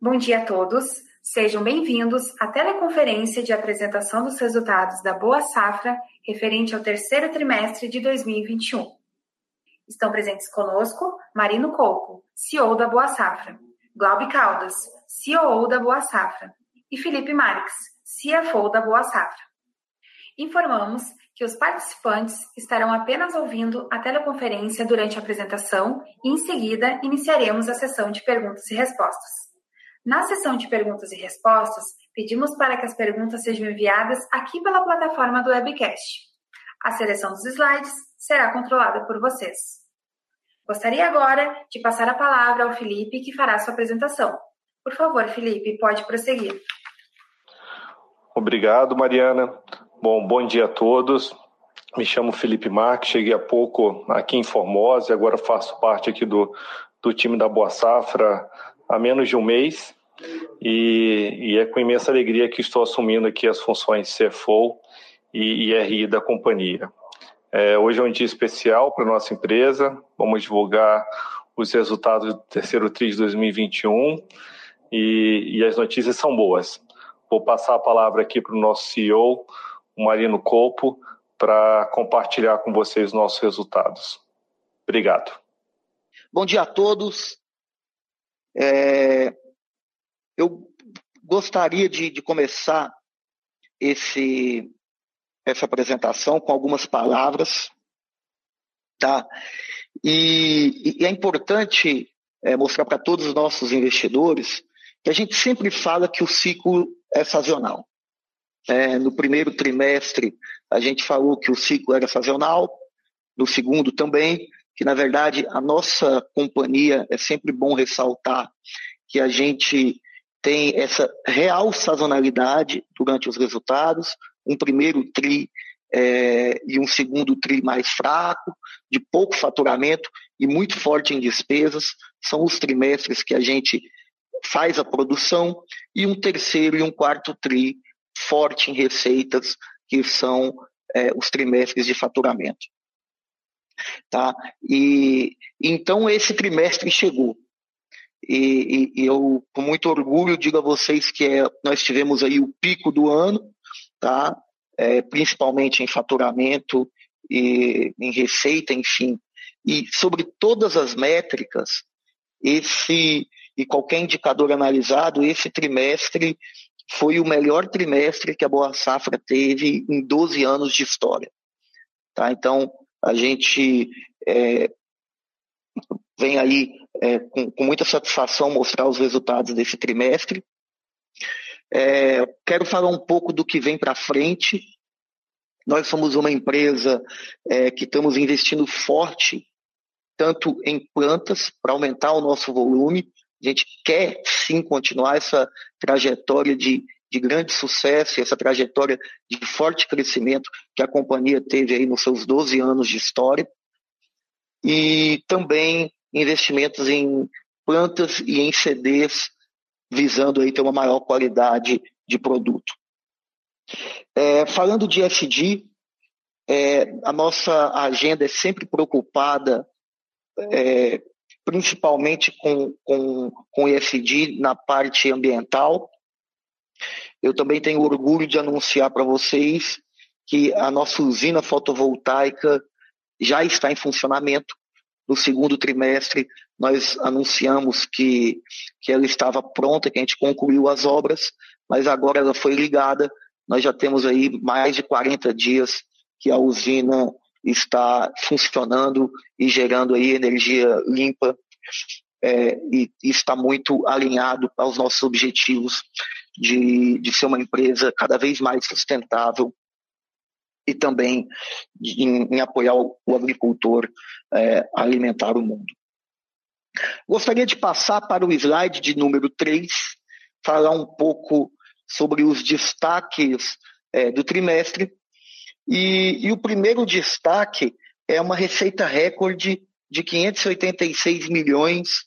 Bom dia a todos. Sejam bem-vindos à teleconferência de apresentação dos resultados da Boa Safra referente ao terceiro trimestre de 2021. Estão presentes conosco Marino Coco, CEO da Boa Safra, Glaube Caldas, CEO da Boa Safra, e Felipe Marques, CFO da Boa Safra. Informamos que os participantes estarão apenas ouvindo a teleconferência durante a apresentação e, em seguida, iniciaremos a sessão de perguntas e respostas. Na sessão de perguntas e respostas, pedimos para que as perguntas sejam enviadas aqui pela plataforma do webcast. A seleção dos slides será controlada por vocês. Gostaria agora de passar a palavra ao Felipe, que fará sua apresentação. Por favor, Felipe, pode prosseguir. Obrigado, Mariana. Bom, bom dia a todos. Me chamo Felipe Marques, cheguei há pouco aqui em Formosa e agora faço parte aqui do, do time da Boa Safra há menos de um mês. E, e, é com imensa alegria que estou assumindo aqui as funções CFO e IRI da companhia. É, hoje é um dia especial para nossa empresa, vamos divulgar os resultados do terceiro TRI de 2021 e, e as notícias são boas. Vou passar a palavra aqui para o nosso CEO, o Marino Colpo, para compartilhar com vocês nossos resultados. Obrigado. Bom dia a todos. É, eu gostaria de, de começar esse, essa apresentação com algumas palavras, tá? E, e é importante é, mostrar para todos os nossos investidores que a gente sempre fala que o ciclo é sazonal. É, no primeiro trimestre, a gente falou que o ciclo era sazonal, no segundo também, que na verdade a nossa companhia, é sempre bom ressaltar que a gente tem essa real sazonalidade durante os resultados, um primeiro TRI é, e um segundo TRI mais fraco, de pouco faturamento e muito forte em despesas, são os trimestres que a gente faz a produção, e um terceiro e um quarto TRI forte em receitas, que são é, os trimestres de faturamento. Tá? E então esse trimestre chegou. E, e, eu, com muito orgulho, digo a vocês que é, nós tivemos aí o pico do ano, tá? É, principalmente em faturamento e em receita, enfim. E sobre todas as métricas, esse e qualquer indicador analisado, esse trimestre foi o melhor trimestre que a Boa Safra teve em 12 anos de história. Tá? Então, a gente é, vem aí é, com, com, muita satisfação mostrar os resultados desse trimestre. É, quero falar um pouco do que vem para frente. Nós somos uma empresa é, que estamos investindo forte, tanto em plantas, para aumentar o nosso volume. A gente quer sim continuar essa trajetória de, de grande sucesso, essa trajetória de forte crescimento que a companhia teve aí nos seus 12 anos de história. E também investimentos em plantas e em CDs, visando aí ter uma maior qualidade de produto. É, falando de SD, é, a nossa agenda é sempre preocupada, é, principalmente com, com, com ESG na parte ambiental. Eu também tenho orgulho de anunciar para vocês que a nossa usina fotovoltaica já está em funcionamento. No segundo trimestre, nós anunciamos que, que ela estava pronta, que a gente concluiu as obras, mas agora ela foi ligada. Nós já temos aí mais de 40 dias que a usina está funcionando e gerando aí energia limpa é, e, e, está muito alinhado aos nossos objetivos de, de ser uma empresa cada vez mais sustentável e também em, em apoiar o, agricultor é, a alimentar o mundo. Gostaria de passar para o slide de número 3, falar um pouco sobre os destaques é, do trimestre. E, e, o primeiro destaque é uma receita recorde de 586 milhões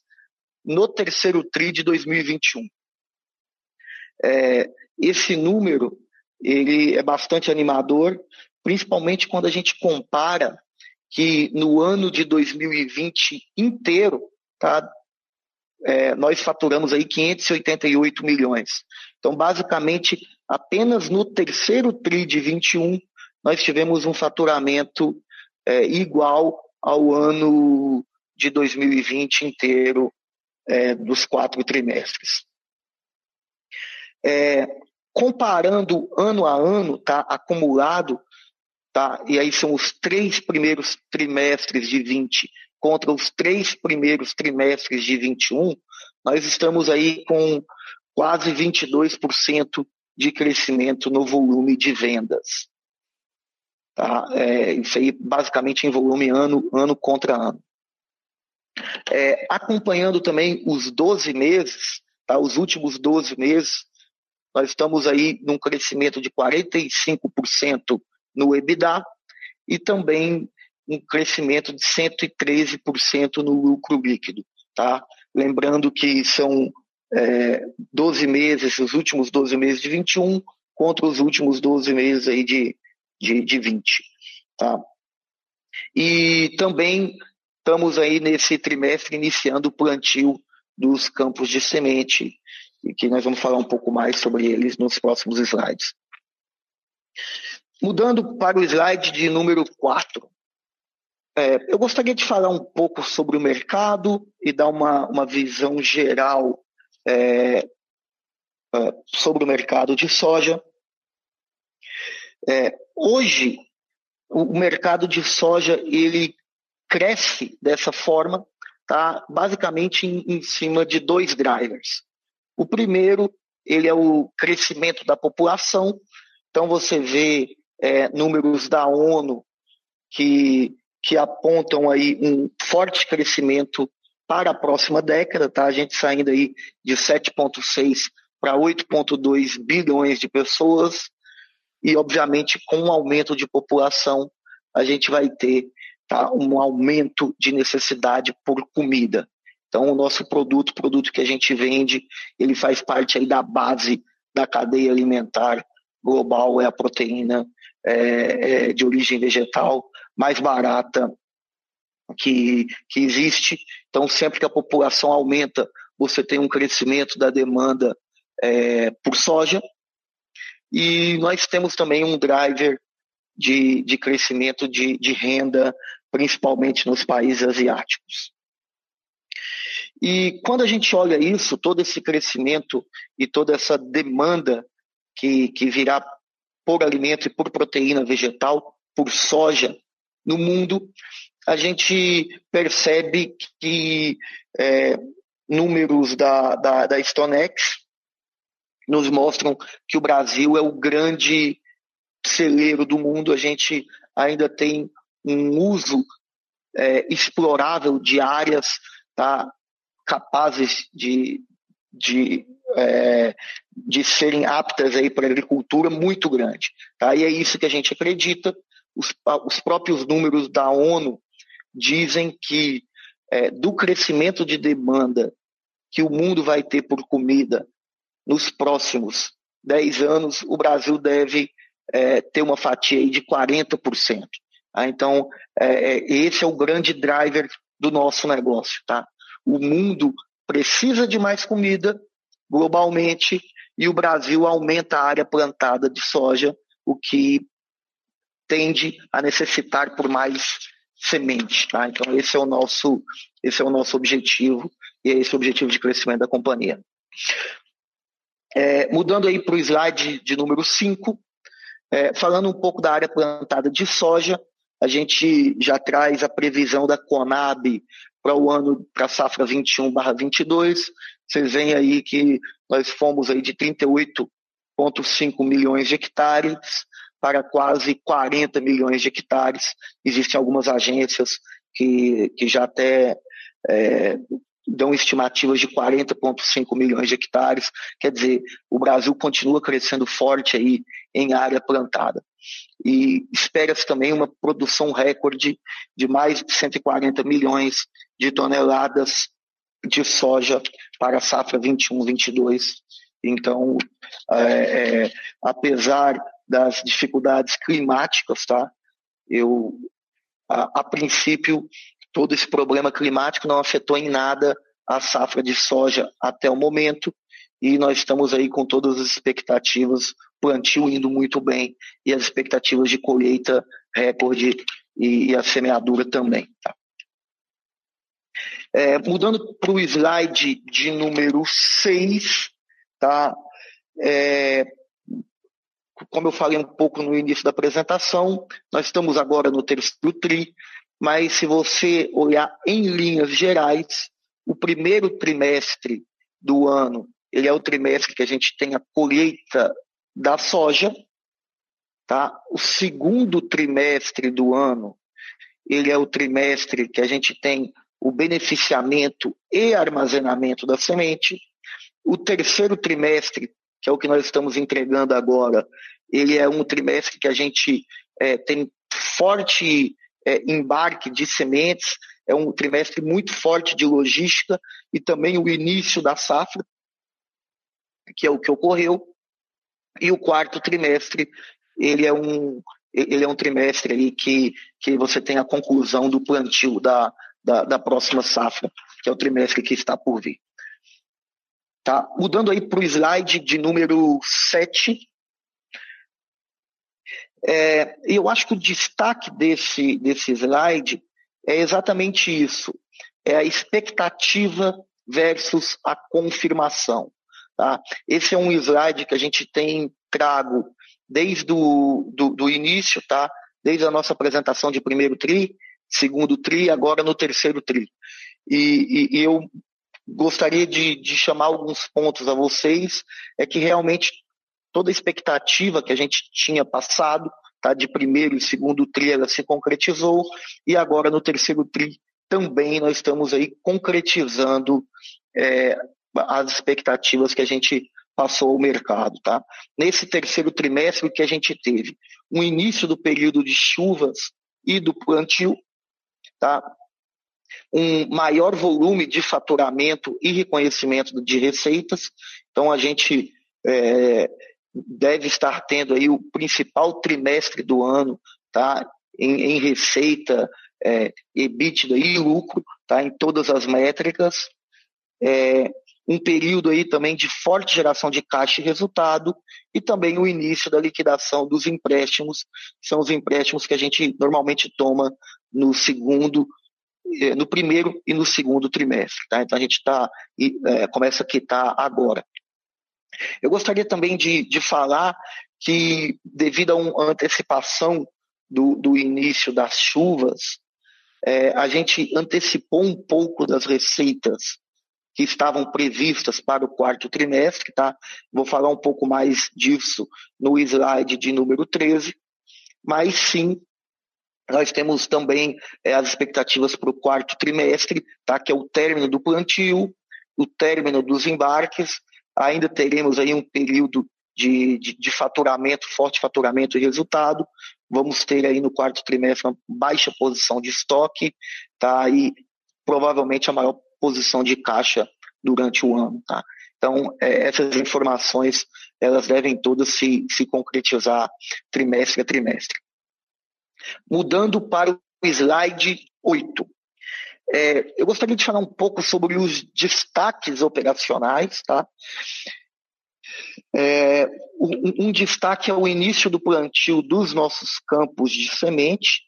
no terceiro TRI de 2021. É, esse número ele é bastante animador, principalmente quando a gente compara que no ano de 2020 inteiro, tá, é, nós faturamos aí 588 milhões. Então, basicamente, apenas no terceiro TRI de 21, nós tivemos um faturamento é, igual ao ano de 2020 inteiro, é, dos quatro trimestres. É, comparando ano a ano, tá, acumulado, tá, e aí são os três primeiros trimestres de 20 contra os três primeiros trimestres de 21, nós estamos aí com quase 22% de crescimento no volume de vendas. Tá? É, isso aí basicamente em volume ano, ano contra ano. É, acompanhando também os 12 meses, tá? os últimos 12 meses, nós estamos aí num crescimento de 45% no EBITDA e também um crescimento de 113% no lucro líquido. Tá? Lembrando que são é, 12 meses, os últimos 12 meses de 21 contra os últimos 12 meses aí de, de, de 20. Tá? E também estamos aí nesse trimestre iniciando o plantio dos campos de semente, e que nós vamos falar um pouco mais sobre eles nos próximos slides. Mudando para o slide de número 4, é, eu gostaria de falar um pouco sobre o mercado e dar uma, uma visão geral é, é, sobre o mercado de soja. É, hoje, o mercado de soja ele cresce dessa forma, tá? basicamente em, em cima de dois drivers. O primeiro, ele é o crescimento da população. Então você vê é, números da ONU que, que apontam aí um forte crescimento para a próxima década, tá? A gente saindo aí de 7,6 para 8,2 bilhões de pessoas e, obviamente, com um aumento de população, a gente vai ter tá, um aumento de necessidade por comida. Então, o nosso produto, o produto que a gente vende, ele faz parte aí da base da cadeia alimentar global, é a proteína é, é, de origem vegetal mais barata que, que existe. Então, sempre que a população aumenta, você tem um crescimento da demanda é, por soja. E nós temos também um driver de, de crescimento de, de renda, principalmente nos países asiáticos. E quando a gente olha isso, todo esse crescimento e toda essa demanda que, que virá por alimento e por proteína vegetal, por soja no mundo, a gente percebe que é, números da, da, da Stonex nos mostram que o Brasil é o grande celeiro do mundo. A gente ainda tem um uso é, explorável de áreas tá, capazes de, de, é, de serem aptas para a agricultura muito grande. Tá? E é isso que a gente acredita. Os, os próprios números da ONU dizem que é, do crescimento de demanda que o mundo vai ter por comida nos próximos 10 anos, o Brasil deve é, ter uma fatia de 40%. Tá? Então, é, é, esse é o grande driver do nosso negócio. Tá? O mundo precisa de mais comida globalmente e o Brasil aumenta a área plantada de soja, o que tende a necessitar por mais semente. Tá? Então esse é o nosso esse é o nosso objetivo e é esse o objetivo de crescimento da companhia. É, mudando aí para o slide de número 5, é, falando um pouco da área plantada de soja, a gente já traz a previsão da Conab para o ano, para a safra 21/22. Vocês veem aí que nós fomos aí de 38,5 milhões de hectares para quase 40 milhões de hectares. Existem algumas agências que, que já até é, dão estimativas de 40,5 milhões de hectares. Quer dizer, o Brasil continua crescendo forte aí em área plantada. E espera-se também uma produção recorde de mais de 140 milhões de toneladas de soja para a safra 21-22. Então, é, é, apesar das dificuldades climáticas, tá? Eu, a, a, princípio, todo esse problema climático não afetou em nada a safra de soja até o momento e nós estamos aí com todas as expectativas, plantio indo muito bem e as expectativas de colheita recorde e, e a semeadura também. Tá? É, mudando para o slide de número 6, tá? É, como eu falei um pouco no início da apresentação, nós estamos agora no terceiro TRI, mas se você olhar em linhas gerais, o primeiro trimestre do ano, ele é o trimestre que a gente tem a colheita da soja, tá? O segundo trimestre do ano, ele é o trimestre que a gente tem o beneficiamento e armazenamento da semente. O terceiro trimestre, que é o que nós estamos entregando agora, ele é um trimestre que a gente é, tem forte é, embarque de sementes, é um trimestre muito forte de logística e também o início da safra, que é o que ocorreu. E o quarto trimestre, ele é um, ele é um trimestre ali que, que você tem a conclusão do plantio da, da, da próxima safra, que é o trimestre que está por vir. Tá? Mudando aí para o slide de número 7, é, eu acho que o destaque desse, desse slide é exatamente isso: é a expectativa versus a confirmação. Tá? Esse é um slide que a gente tem trago desde o do, do início, tá? desde a nossa apresentação de primeiro TRI, segundo TRI, agora no terceiro TRI. E, e, e eu gostaria de, de chamar alguns pontos a vocês, é que realmente toda a expectativa que a gente tinha passado, tá, de primeiro e segundo tri, ela se concretizou, e agora no terceiro tri também nós estamos aí concretizando é, as expectativas que a gente passou ao mercado. Tá? Nesse terceiro trimestre, que a gente teve? Um início do período de chuvas e do plantio, tá? um maior volume de faturamento e reconhecimento de receitas. Então, a gente é, deve estar tendo aí o principal trimestre do ano tá? em, em receita, é, EBITDA e lucro, tá? em todas as métricas. É, um período aí também de forte geração de caixa e resultado e também o início da liquidação dos empréstimos, que são os empréstimos que a gente normalmente toma no segundo é, no primeiro e no segundo trimestre. Tá? Então a gente tá, é, começa a quitar agora. Eu gostaria também de, de falar que, devido a uma antecipação do, do início das chuvas, é, a gente antecipou um pouco das receitas que estavam previstas para o quarto trimestre, tá? Vou falar um pouco mais disso no slide de número 13, mas sim, nós temos também é, as expectativas para o quarto trimestre, tá? que é o término do plantio, o término dos embarques, ainda teremos aí um período de, de, de, faturamento, forte faturamento e resultado. Vamos ter aí no quarto trimestre uma baixa posição de estoque, tá? E provavelmente a maior posição de caixa durante o ano, tá? Então, é, essas informações, elas devem todas se, se concretizar trimestre a trimestre. Mudando para o slide 8. É, eu gostaria de falar um pouco sobre os destaques operacionais. Tá? É, um, um, destaque é o início do plantio dos nossos campos de semente.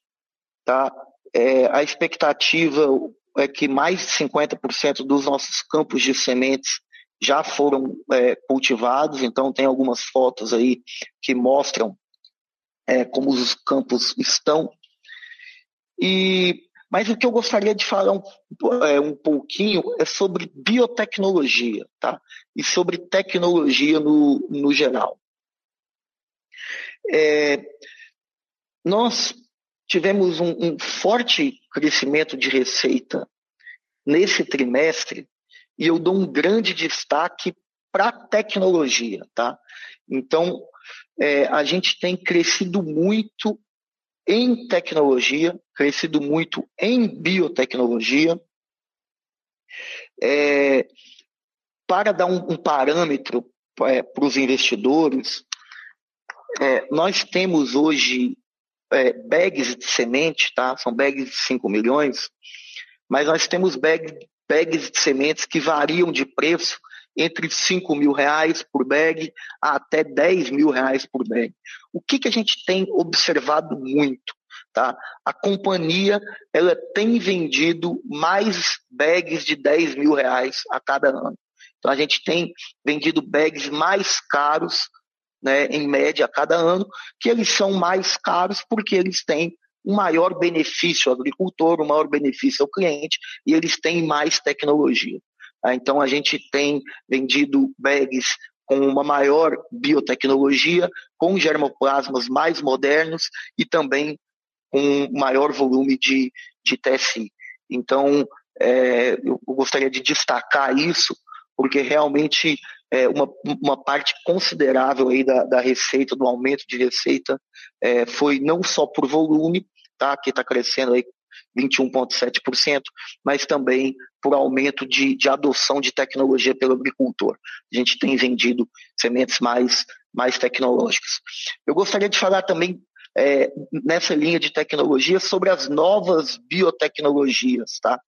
Tá? É, a expectativa é que mais de 50% dos nossos campos de sementes já foram é, cultivados, então tem algumas fotos aí que mostram é, como os campos estão. E, mas o que eu gostaria de falar um, é, um pouquinho é sobre biotecnologia, tá? E sobre tecnologia no, no geral. É, nós tivemos um, um forte crescimento de receita nesse trimestre e eu dou um grande destaque para a tecnologia, tá? Então, é, a gente tem crescido muito em tecnologia, crescido muito em biotecnologia. É, para dar um, um parâmetro é, para os investidores, é, nós temos hoje é, bags de semente, tá? são bags de 5 milhões, mas nós temos bag, bags de sementes que variam de preço entre 5 mil reais por bag até 10 mil reais por bag. O que, que a gente tem observado muito? Tá? A companhia ela tem vendido mais bags de 10 mil reais a cada ano. Então a gente tem vendido bags mais caros, né, em média, a cada ano, que eles são mais caros porque eles têm um maior benefício ao agricultor, um maior benefício ao cliente e eles têm mais tecnologia. Tá? Então a gente tem vendido bags com uma maior biotecnologia, com germoplasmas mais modernos e também com maior volume de, de TSI. Então, é, eu gostaria de destacar isso, porque realmente é, uma, uma parte considerável aí da, da receita, do aumento de receita, é, foi não só por volume, tá, que está crescendo aí 21,7%, mas também por aumento de, de adoção de tecnologia pelo agricultor. A gente tem vendido sementes mais, mais tecnológicas. Eu gostaria de falar também é, nessa linha de tecnologia sobre as novas biotecnologias, tá?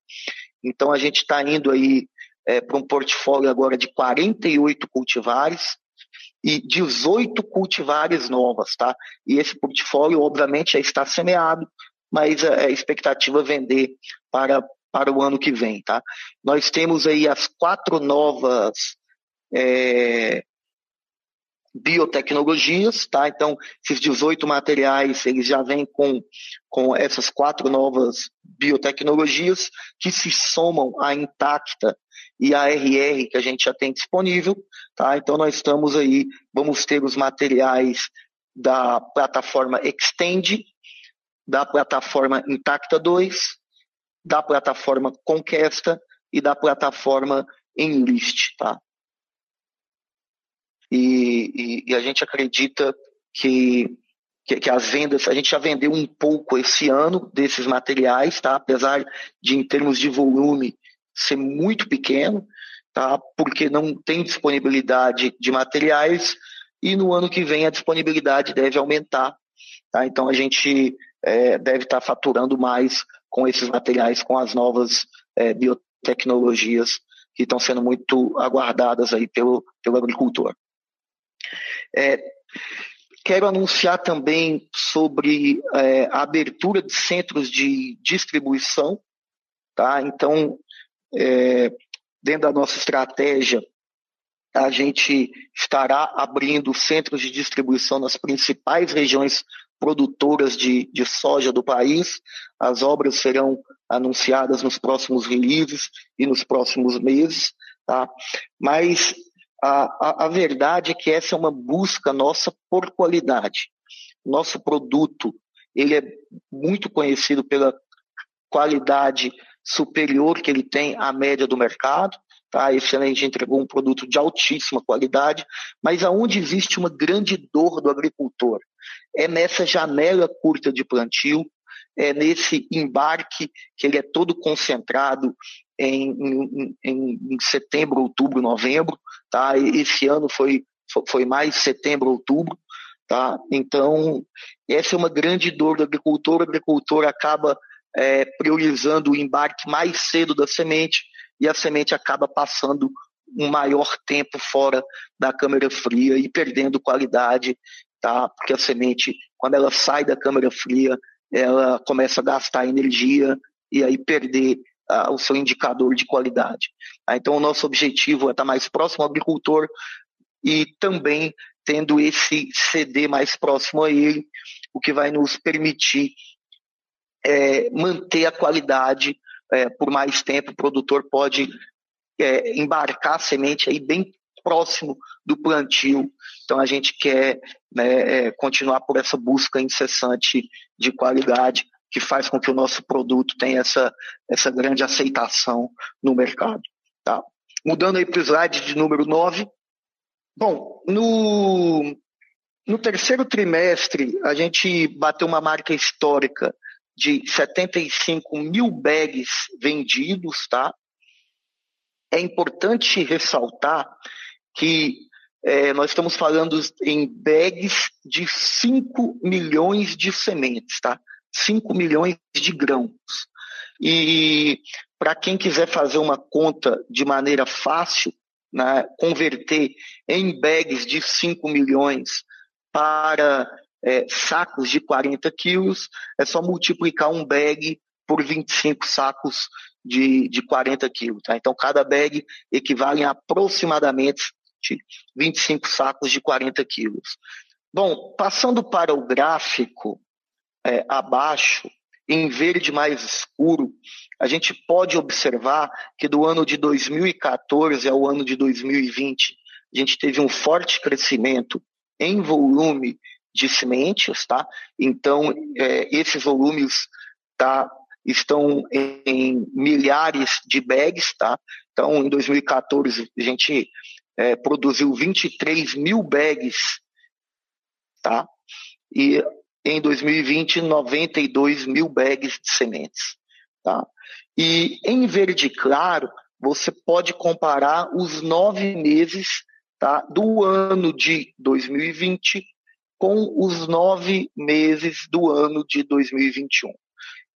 Então a gente está indo aí é, para um portfólio agora de 48 cultivares e 18 cultivares novas, tá? E esse portfólio, obviamente, já está semeado, mas é, é expectativa vender para, para o ano que vem, tá? Nós temos aí as quatro novas é, biotecnologias, tá? Então, esses 18 materiais, eles já vêm com, com essas quatro novas biotecnologias que se somam à Intacta e à RR que a gente já tem disponível, tá? Então, nós estamos aí, vamos ter os materiais da plataforma Extend, da plataforma Intacta 2, da plataforma Conquesta e da plataforma Enlist, tá? E, e, e a gente acredita que, que, que, as vendas, a gente já vendeu um pouco esse ano desses materiais, tá? Apesar de, em termos de volume, ser muito pequeno, tá? Porque não tem disponibilidade de materiais e no ano que vem a disponibilidade deve aumentar, tá? Então a gente é, deve estar tá faturando mais com esses materiais, com as novas é, biotecnologias que estão sendo muito aguardadas aí pelo, pelo agricultor. É, quero anunciar também sobre é, a abertura de centros de distribuição, tá? Então, é, dentro da nossa estratégia, a gente estará abrindo centros de distribuição nas principais regiões produtoras de, de soja do país. As obras serão anunciadas nos próximos releases e nos próximos meses, tá? Mas a, a, a verdade é que essa é uma busca nossa por qualidade. Nosso produto ele é muito conhecido pela qualidade superior que ele tem à média do mercado. Tá? Esse ano a gente entregou um produto de altíssima qualidade, mas aonde existe uma grande dor do agricultor é nessa janela curta de plantio, é nesse embarque que ele é todo concentrado em, em, em, em setembro, outubro, novembro, tá? Esse ano foi, foi mais setembro, outubro, tá? Então, essa é uma grande dor do agricultor. O agricultor acaba é, priorizando o embarque mais cedo da semente e a semente acaba passando um maior tempo fora da câmara fria e perdendo qualidade, tá? Porque a semente, quando ela sai da câmara fria, ela começa a gastar energia e aí perder uh, o seu indicador de qualidade. Uh, então, o nosso objetivo é estar mais próximo ao agricultor e também tendo esse CD mais próximo a ele, o que vai nos permitir é, manter a qualidade é, por mais tempo. O produtor pode é, embarcar a semente aí bem próximo do plantio. Então a gente quer né, é, continuar por essa busca incessante de qualidade que faz com que o nosso produto tenha essa, essa grande aceitação no mercado. Tá? Mudando aí para o slide de número 9. Bom, no, no terceiro trimestre, a gente bateu uma marca histórica de 75 mil bags vendidos, tá? É importante ressaltar que é, nós estamos falando em bags de 5 milhões de sementes, tá? 5 milhões de grãos. E para quem quiser fazer uma conta de maneira fácil, né, converter em bags de 5 milhões para é, sacos de 40 quilos, é só multiplicar um bag por 25 sacos de, de 40 quilos. Tá? Então, cada bag equivale a aproximadamente 25 sacos de 40 quilos. Bom, passando para o gráfico é, abaixo, em verde mais escuro, a gente pode observar que do ano de 2014 ao ano de 2020, a gente teve um forte crescimento em volume de sementes, tá? Então, é, esses volumes tá, estão em, em, milhares de bags, tá? Então, em 2014, a gente é, produziu 23 mil bags, tá? E em 2020, 92 mil bags de sementes, tá? E em verde claro, você pode comparar os nove meses tá, do ano de 2020 com os nove meses do ano de 2021.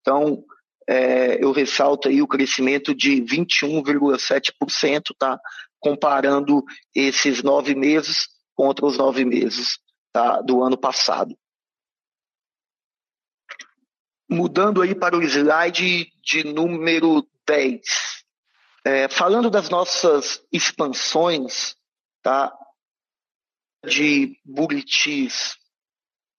Então, é, eu ressalto aí o crescimento de 21,7%, tá? Comparando esses nove meses contra os nove meses tá, do ano passado. Mudando aí para o slide de número 10. É, falando das nossas expansões, tá? De Buritis,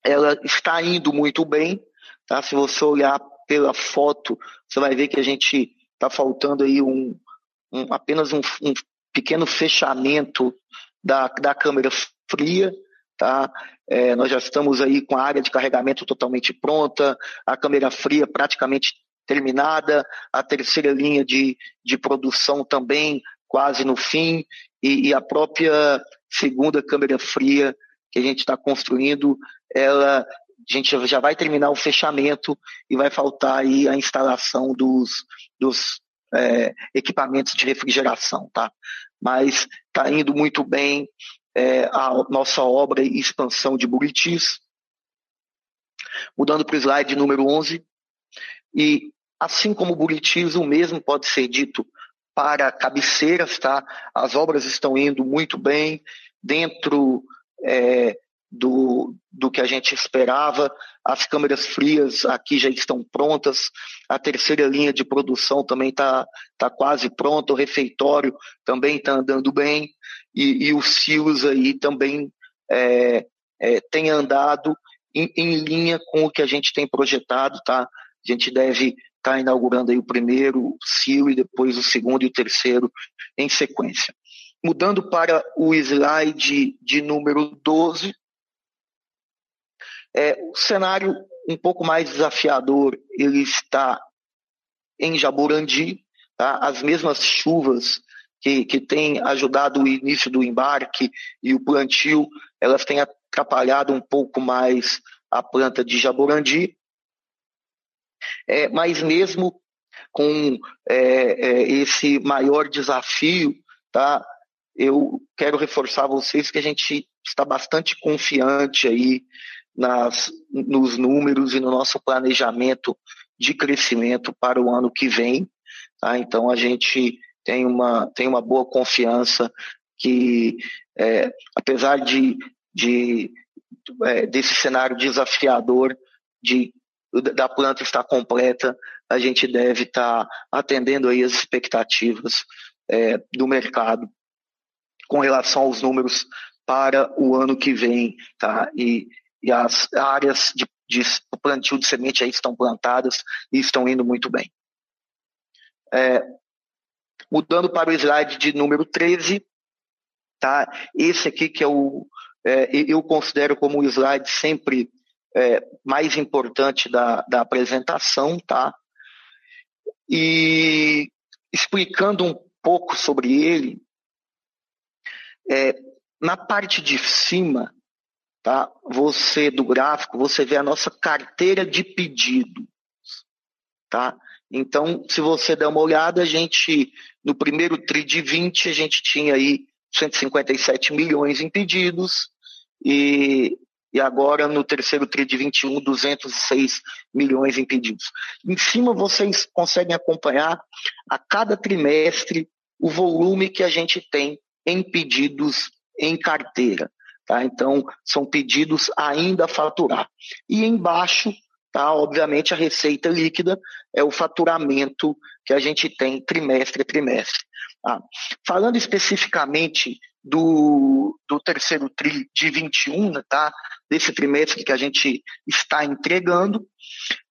ela está indo muito bem, tá? Se você olhar pela foto, você vai ver que a gente está faltando aí um, um apenas um, um, pequeno fechamento da, da câmera fria, tá? É, nós já estamos aí com a área de carregamento totalmente pronta, a câmera fria praticamente terminada, a terceira linha de, de produção também quase no fim, e, e a própria segunda câmera fria que a gente está construindo, ela a gente já vai terminar o fechamento e vai faltar aí a instalação dos, dos é, equipamentos de refrigeração, tá? Mas está indo muito bem é, a nossa obra e expansão de Buritis. Mudando para o slide número 11. E assim como Buritis, o mesmo pode ser dito para cabeceiras, tá? As obras estão indo muito bem dentro é, do, do que a gente esperava. As câmeras frias aqui já estão prontas, a terceira linha de produção também está tá quase pronta, o refeitório também está andando bem, e, e, os aí também é, é, tem andado em, em, linha com o que a gente tem projetado, tá? A gente deve está inaugurando aí o primeiro CIO e depois o segundo e o terceiro em sequência. Mudando para o slide de número 12, é, o cenário um pouco mais desafiador, ele está em Jaborandi, tá? as mesmas chuvas que, que têm ajudado o início do embarque e o plantio, elas têm atrapalhado um pouco mais a planta de Jaborandi, é, mas mesmo com é, é, esse maior desafio, tá? Eu quero reforçar vocês que a gente está bastante confiante aí nas, nos números e no nosso planejamento de crescimento para o ano que vem. Tá? Então a gente tem uma, tem uma boa confiança que, é, apesar de, de é, desse cenário desafiador de da planta está completa, a gente deve estar atendendo aí as expectativas é, do mercado com relação aos números para o ano que vem, tá? E, e as áreas de, de plantio de semente aí estão plantadas e estão indo muito bem. É, mudando para o slide de número 13, tá? Esse aqui que é o é, eu considero como o slide sempre é, mais importante da, da apresentação, tá? E explicando um pouco sobre ele, é, na parte de cima, tá? Você do gráfico, você vê a nossa carteira de pedidos, tá? Então, se você der uma olhada, a gente no primeiro tri de 20 a gente tinha aí 157 milhões em pedidos e e agora no terceiro TRI de 21, 206 milhões em pedidos. Em cima vocês conseguem acompanhar a cada trimestre o volume que a gente tem em pedidos em carteira. Tá? Então, são pedidos ainda a faturar. E embaixo, tá? obviamente, a receita líquida é o faturamento que a gente tem trimestre a trimestre. Tá? Falando especificamente do, do terceiro TRI de 21, tá? desse trimestre que a gente está entregando,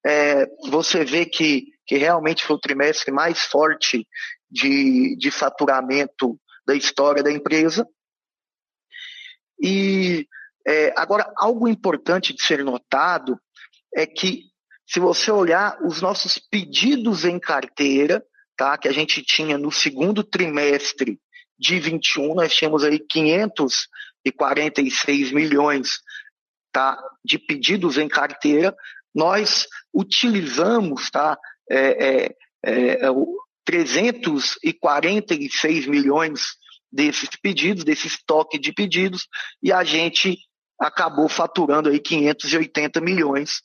é, você vê que, que realmente foi o trimestre mais forte de, de faturamento da história da empresa. E é, agora, algo importante de ser notado é que, se você olhar os nossos pedidos em carteira, tá, que a gente tinha no segundo trimestre de 21, nós tínhamos aí 546 milhões tá, de pedidos em carteira, nós utilizamos tá, é, é, é, 346 milhões desses pedidos, desse estoque de pedidos, e a gente acabou faturando aí 580 milhões,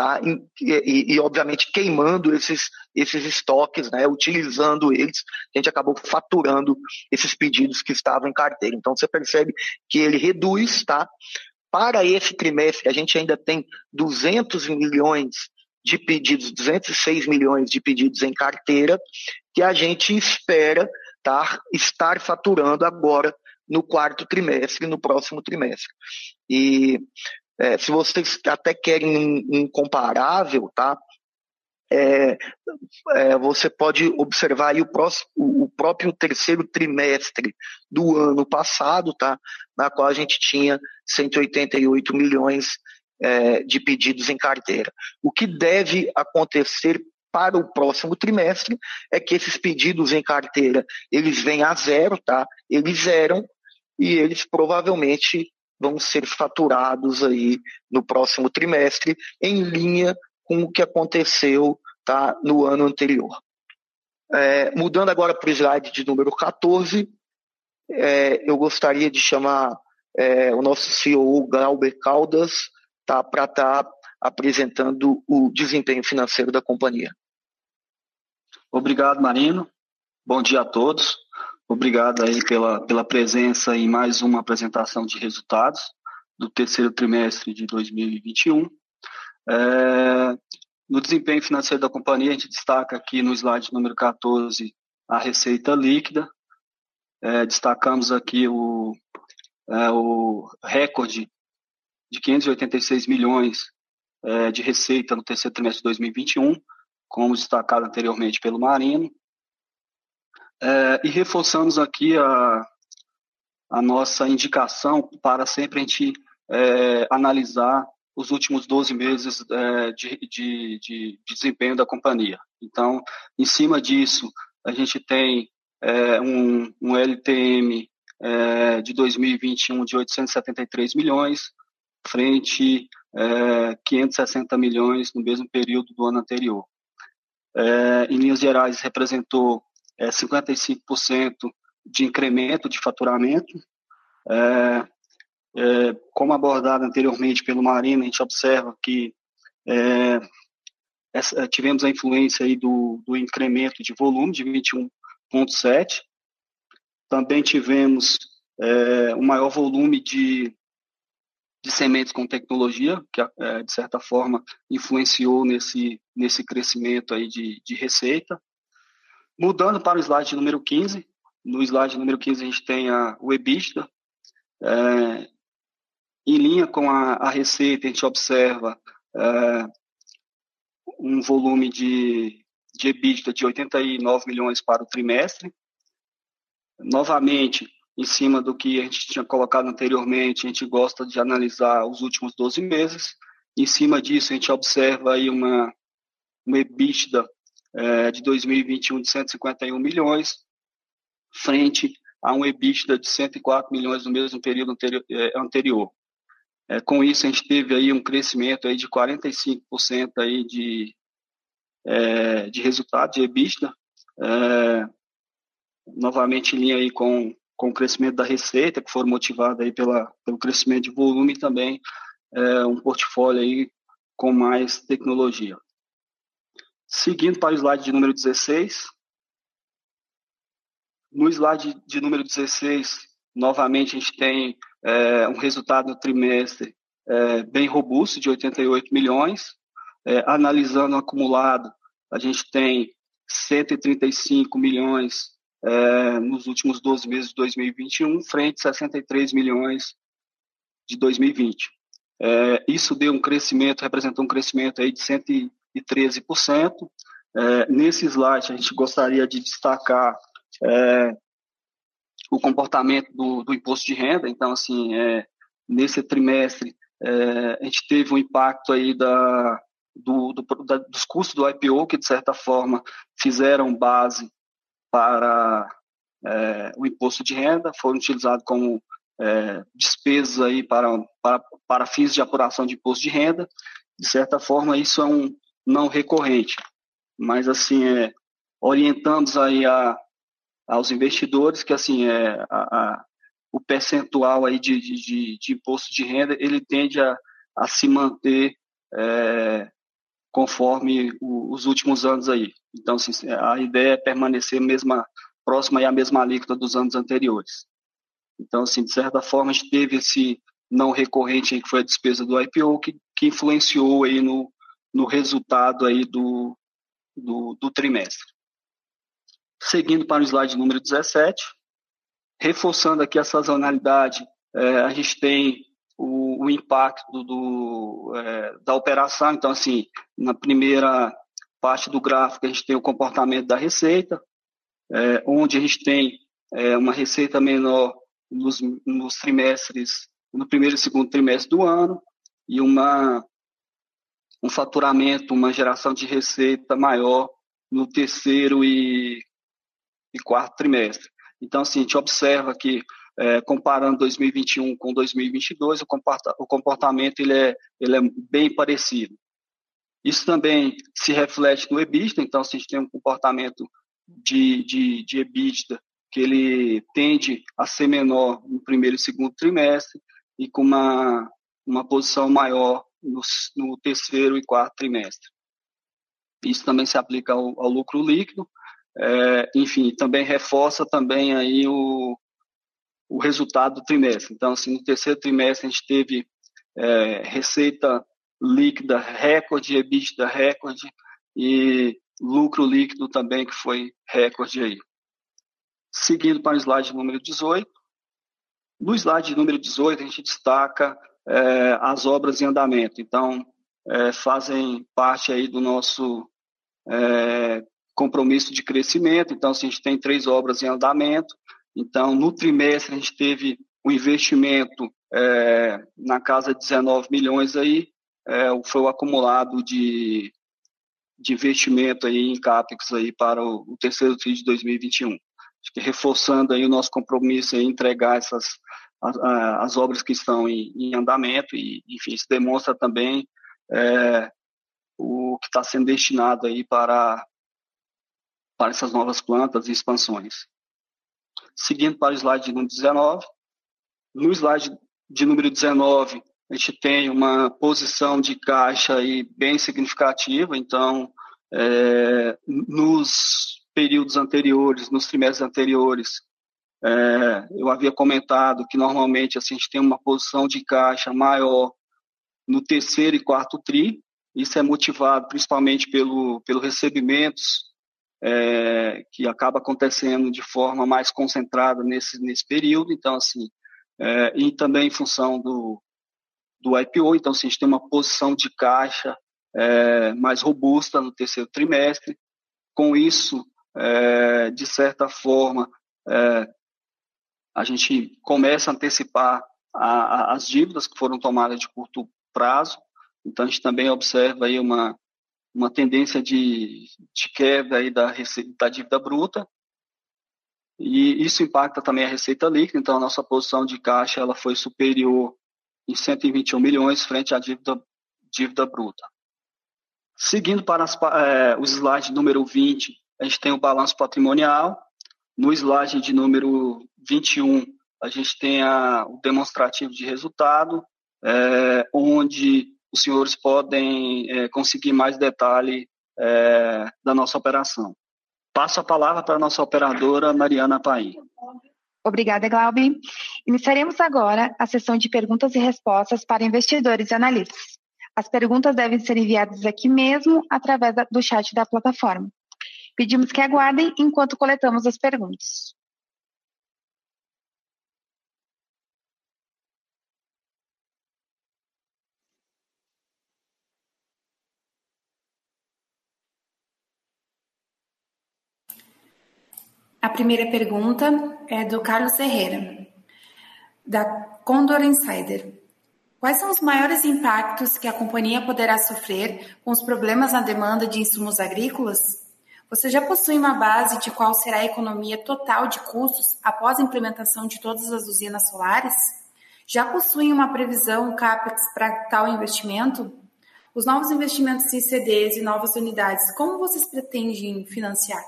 tá? E, e, e, obviamente queimando esses, esses estoques, né? Utilizando eles, a gente acabou faturando esses pedidos que estavam em carteira. Então você percebe que ele reduz, tá? Para esse trimestre, a gente ainda tem 200 milhões de pedidos, 206 milhões de pedidos em carteira, que a gente espera tá, estar faturando agora no quarto trimestre, no próximo trimestre. E é, se vocês até querem um, um comparável, tá? É, é, você pode observar aí o, próximo, o, próprio terceiro trimestre do ano passado, tá? Na qual a gente tinha 188 milhões é, de pedidos em carteira. O que deve acontecer para o próximo trimestre é que esses pedidos em carteira eles vêm a zero, tá? Eles zeram e eles provavelmente vão ser faturados aí no próximo trimestre em linha com o que aconteceu tá, no ano anterior. É, mudando agora para o slide de número 14, é, eu gostaria de chamar é, o nosso CEO, Glauber Caldas, tá, para estar tá apresentando o desempenho financeiro da companhia. Obrigado, Marino. Bom dia a todos. Obrigado aí pela, pela presença em mais uma apresentação de resultados do terceiro trimestre de 2021. É, no desempenho financeiro da companhia, a gente destaca aqui no slide número 14 a receita líquida. É, destacamos aqui o, é, o recorde de 586 milhões é, de receita no terceiro trimestre de 2021, como destacado anteriormente pelo Marino. É, e reforçamos aqui a, a nossa indicação para sempre a gente é, analisar os últimos 12 meses é, de, de, de, de, desempenho da companhia. Então, em cima disso, a gente tem é, um, um, LTM é, de 2021 de 873 milhões, frente é, 560 milhões no mesmo período do ano anterior é, em linhas gerais, representou é, 55% de incremento de faturamento. É, é, como abordado anteriormente pelo Marina, a gente observa que é, essa, tivemos a influência aí do, do incremento de volume de 21,7%. Também tivemos é, um maior volume de de sementes com tecnologia, que é, de certa forma influenciou nesse, nesse crescimento aí de, de receita. Mudando para o slide número 15, no slide número 15 a gente tem a, o EBITDA, é, em linha com a, a, receita a gente observa é, um volume de, de EBITDA de 89 milhões para o trimestre. Novamente, em cima do que a gente tinha colocado anteriormente, a gente gosta de analisar os últimos 12 meses. Em cima disso, a gente observa aí uma, uma EBITDA é, de 2021 de 151 milhões, frente a um EBITDA de 104 milhões no mesmo período anterior. É, anterior. É, com isso, a gente teve aí um crescimento aí de 45% aí de, é, de resultado de EBITDA, é, novamente em linha aí com com o crescimento da receita, que foram motivadas aí pela, pelo crescimento de volume e também é, um portfólio aí com mais tecnologia. Seguindo para o slide de número 16. No slide de número 16, novamente a gente tem é, um resultado no trimestre é, bem robusto, de 88 milhões. É, analisando o acumulado, a gente tem 135 milhões é, nos últimos 12 meses de 2021, frente a 63 milhões de 2020. É, isso deu um crescimento, representou um crescimento aí de 113%. É, nesse slide, a gente gostaria de destacar é, o comportamento do, do, imposto de renda. Então, assim, é, nesse trimestre, é, a gente teve um impacto aí da, do, do, da, dos custos do IPO, que, de certa forma, fizeram base para é, o imposto de renda, foram utilizados como é, despesas aí para, para, para fins de apuração de imposto de renda. De certa forma, isso é um não recorrente, mas assim é orientamos aí a, aos investidores que assim é a, a, o percentual aí de, de, de, imposto de renda ele tende a, a se manter é, conforme o, os últimos anos aí. Então, assim, a ideia é permanecer mesma, próxima à mesma alíquota dos anos anteriores. Então, assim, de certa forma, a gente teve esse não recorrente aí, que foi a despesa do IPO, que, que influenciou aí no, no resultado aí do, do, do trimestre. Seguindo para o slide número 17, reforçando aqui a sazonalidade, é, a gente tem o, o impacto do, é, da operação. Então, assim, na primeira parte do gráfico, a gente tem o comportamento da receita, é, onde a gente tem é, uma receita menor nos, nos trimestres, no primeiro e segundo trimestre do ano, e uma, um faturamento, uma geração de receita maior no terceiro e, e quarto trimestre. Então, assim, a gente observa que é, comparando 2021 com 2022, o, comporta, o comportamento ele é, ele é bem parecido. Isso também se reflete no EBITDA, então se a gente tem um comportamento de, de, de EBITDA que ele tende a ser menor no primeiro e segundo trimestre e com uma, uma posição maior no, no terceiro e quarto trimestre. Isso também se aplica ao, ao lucro líquido, é, enfim, também reforça também aí o, o resultado do trimestre. Então, assim, no terceiro trimestre a gente teve é, receita líquida recorde, EBITDA recorde e lucro líquido também que foi recorde aí. Seguindo para o slide número 18. No slide número 18 a gente destaca é, as obras em andamento. Então, é, fazem parte aí do nosso é, compromisso de crescimento. Então, a gente tem três obras em andamento. Então, no trimestre, a gente teve um investimento é, na casa de 19 milhões aí, é, foi o acumulado de, de investimento aí em CAPEX aí para o, o terceiro TRI de 2021. Acho que reforçando aí o nosso compromisso em entregar essas as, as obras que estão em, em, andamento e, enfim, isso demonstra também é, o que está sendo destinado aí para, para essas novas plantas e expansões. Seguindo para o slide número 19. No slide de número 19, a gente tem uma posição de caixa aí bem significativa, então, é, nos períodos anteriores, nos trimestres anteriores, é, eu havia comentado que normalmente assim, a gente tem uma posição de caixa maior no terceiro e quarto TRI, isso é motivado principalmente pelo, pelo recebimentos é, que acaba acontecendo de forma mais concentrada nesse, nesse período. Então, assim, é, e também em função do, do IPO, então, assim, a gente tem uma posição de caixa é, mais robusta no terceiro trimestre. Com isso, é, de certa forma, é, a gente começa a antecipar a, a, as dívidas que foram tomadas de curto prazo. Então, a gente também observa aí uma, uma tendência de, de queda aí da, da dívida bruta, e isso impacta também a receita líquida, então a nossa posição de caixa ela foi superior em 121 milhões frente à dívida, dívida bruta. Seguindo para as, é, o slide número 20, a gente tem o balanço patrimonial. No slide de número 21, a gente tem a, o demonstrativo de resultado. é, onde os senhores podem é, conseguir mais detalhe é, da nossa operação. Passo a palavra para a nossa operadora, Mariana Paim. Obrigada, Glaubi. Iniciaremos agora a sessão de perguntas e respostas para investidores e analistas. As perguntas devem ser enviadas aqui mesmo através do chat da plataforma. Pedimos que aguardem enquanto coletamos as perguntas. A primeira pergunta é do Carlos Ferreira, da Condor Insider. Quais são os maiores impactos que a companhia poderá sofrer com os problemas na demanda de insumos agrícolas? Você já possui uma base de qual será a economia total de custos após a implementação de todas as usinas solares? Já possuem uma previsão CAPEX para tal investimento? Os novos investimentos em CDs e novas unidades, como vocês pretendem financiar?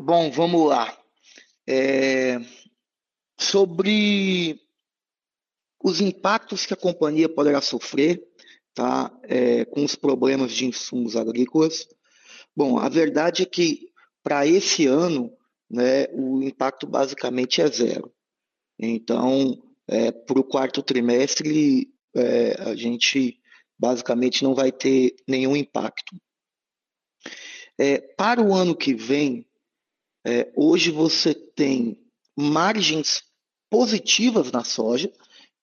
Bom, vamos lá. É, sobre os impactos que a companhia poderá sofrer tá, é, com os problemas de insumos agrícolas. Bom, a verdade é que para esse ano né, o impacto basicamente é zero. Então, é, para o quarto trimestre, é, a gente basicamente não vai ter nenhum impacto. É, para o ano que vem, é, hoje você tem margens positivas na soja,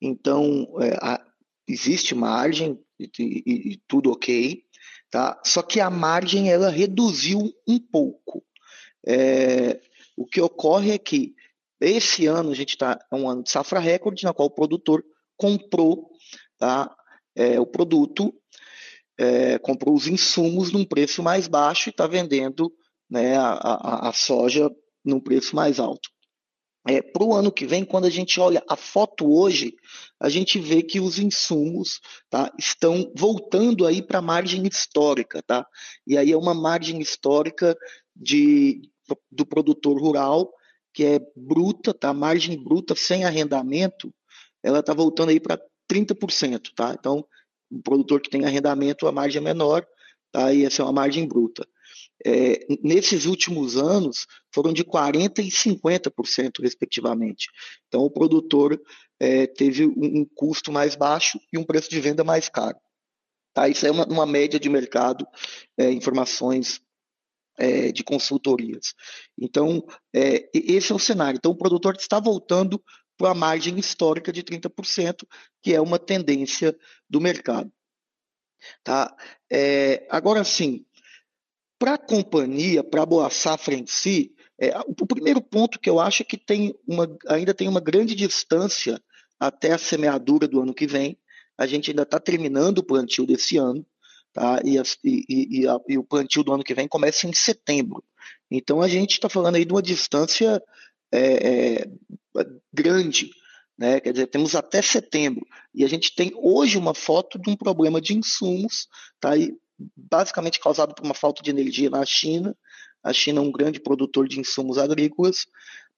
então é, a, existe margem e, e, e, tudo ok, tá? Só que a margem ela reduziu um pouco. É, o que ocorre é que esse ano a gente está é um ano de safra recorde, na qual o produtor comprou tá, é, o produto, é, comprou os insumos num preço mais baixo e está vendendo né, a, a, a soja num preço mais alto. É, Para o ano que vem, quando a gente olha a foto hoje, a gente vê que os insumos tá, estão voltando aí para a margem histórica, tá? E aí é uma margem histórica de, do produtor rural que é bruta, tá? Margem bruta sem arrendamento, ela está voltando aí para 30%, tá? Então, o produtor que tem arrendamento, a margem é menor, tá? E essa é uma margem bruta é, nesses últimos anos foram de 40% e 50%, respectivamente. Então, o produtor é, teve um, um, custo mais baixo e um preço de venda mais caro. Tá? Isso é uma, uma média de mercado, é, informações é, de consultorias. Então, é, esse é o cenário. Então, o produtor está voltando para a margem histórica de 30%, que é uma tendência do mercado. Tá? É, agora sim, para a companhia, para a Boa Safra em si, é, o primeiro ponto que eu acho é que tem uma, ainda tem uma grande distância até a semeadura do ano que vem. A gente ainda está terminando o plantio desse ano, tá? E, e, e, a, e, o plantio do ano que vem começa em setembro. Então a gente está falando aí de uma distância é, é, grande. Né? Quer dizer, temos até setembro. E a gente tem hoje uma foto de um problema de insumos, tá? E basicamente causado por uma falta de energia na China. A China é um grande produtor de insumos agrícolas,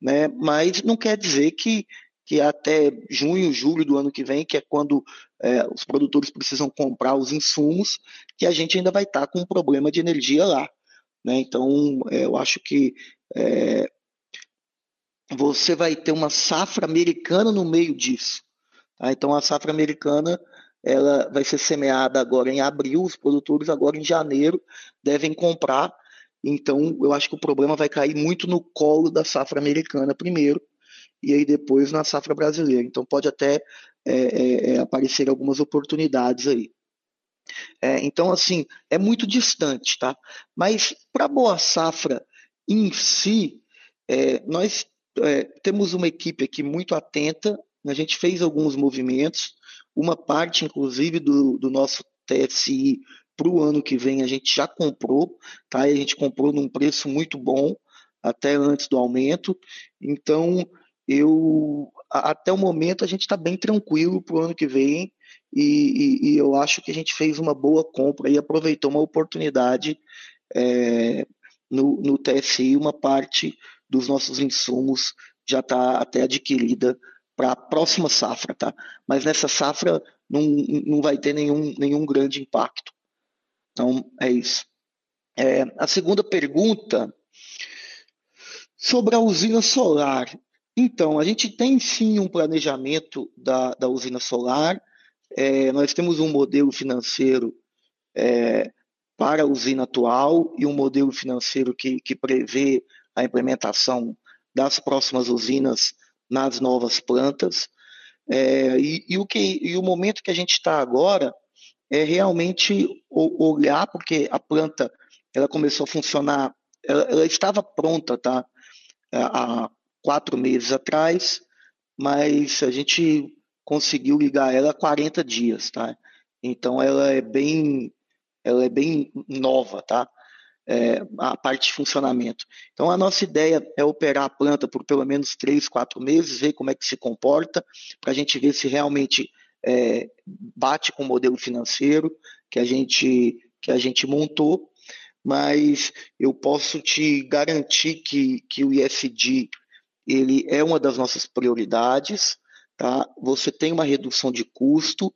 né? mas não quer dizer que, que até junho, julho do ano que vem, que é quando é, os produtores precisam comprar os insumos, que a gente ainda vai estar com um problema de energia lá. Né? Então, é, eu acho que é, você vai ter uma safra americana no meio disso. Tá? Então, a safra americana ela vai ser semeada agora em abril, os produtores agora em janeiro devem comprar. Então, eu acho que o problema vai cair muito no colo da safra americana primeiro, e aí depois na safra brasileira. Então, pode até é, é, é aparecer algumas oportunidades aí. É, então, assim, é muito distante, tá? Mas para a boa safra em si, é, nós é, temos uma equipe aqui muito atenta, a gente fez alguns movimentos, uma parte, inclusive, do, do nosso TSI para o ano que vem a gente já comprou, tá? E a gente comprou num preço muito bom, até antes do aumento. Então, eu até o momento a gente está bem tranquilo para o ano que vem e, e, e, eu acho que a gente fez uma boa compra e aproveitou uma oportunidade é, no, no TSI, uma parte dos nossos insumos já está até adquirida para a próxima safra, tá? Mas nessa safra não, não vai ter nenhum, nenhum grande impacto. Então, é isso. É, a segunda pergunta sobre a usina solar. Então, a gente tem sim um planejamento da, da usina solar, é, nós temos um modelo financeiro é, para a usina atual e um modelo financeiro que, que prevê a implementação das próximas usinas nas novas plantas. É, e, e, o que, e o momento que a gente está agora é realmente olhar, porque a planta ela começou a funcionar, ela, ela estava pronta tá, há quatro meses atrás, mas a gente conseguiu ligar ela há 40 dias. Tá? Então ela é bem, ela é bem nova, tá? É, a parte de funcionamento. Então, a nossa ideia é operar a planta por pelo menos três, quatro meses, ver como é que se comporta, para a gente ver se realmente é, bate com o modelo financeiro que a gente, que a gente montou, mas eu posso te garantir que, que o ISD ele é uma das nossas prioridades. Tá? Você tem uma redução de custo,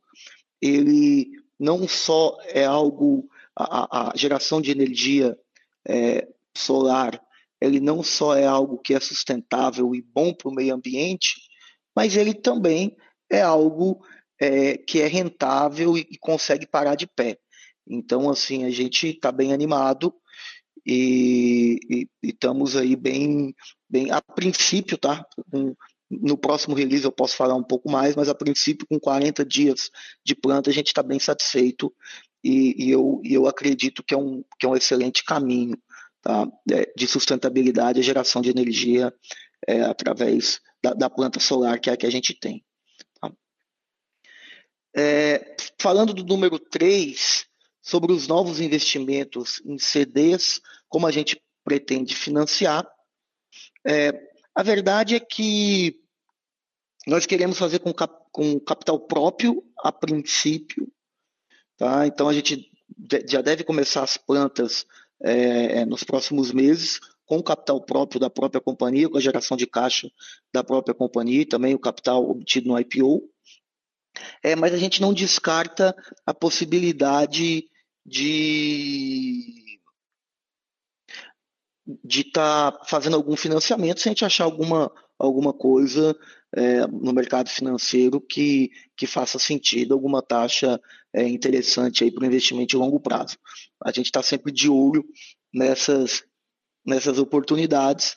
ele não só é algo a, a geração de energia é, solar, ele não só é algo que é sustentável e bom para o meio ambiente, mas ele também é algo é, que é rentável e, e consegue parar de pé. Então, assim, a gente está bem animado e, e, e, estamos aí bem, bem a princípio, tá? Um, no próximo release eu posso falar um pouco mais, mas a princípio, com 40 dias de planta, a gente está bem satisfeito e, e, eu, e eu acredito que é um, que é um excelente caminho tá? É, de sustentabilidade e geração de energia é, através da, da, planta solar, que é a que a gente tem. Tá? É, falando do número 3, sobre os novos investimentos em CDs, como a gente pretende financiar, é, a verdade é que nós queremos fazer com, cap, com capital próprio a princípio, Tá? Então a gente já deve começar as plantas é, é, nos próximos meses com o capital próprio da própria companhia, com a geração de caixa da própria companhia e também o capital obtido no IPO. É, mas a gente não descarta a possibilidade de de estar tá fazendo algum financiamento se a gente achar alguma, alguma coisa é, no mercado financeiro que, que faça sentido, alguma taxa é, interessante aí para o investimento de longo prazo. A gente está sempre de olho nessas, nessas oportunidades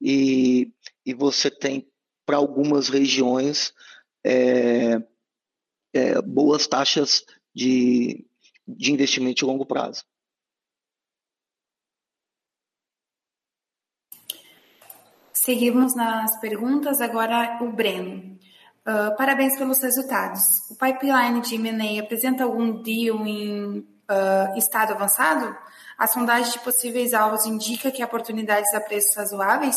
e, e você tem para algumas regiões é, é, boas taxas de, de investimento de longo prazo. Seguimos nas perguntas, agora o Breno. Uh, parabéns pelos resultados. O pipeline de M&A apresenta algum deal em uh, estado avançado? A sondagem de possíveis alvos indica que oportunidades a preços razoáveis?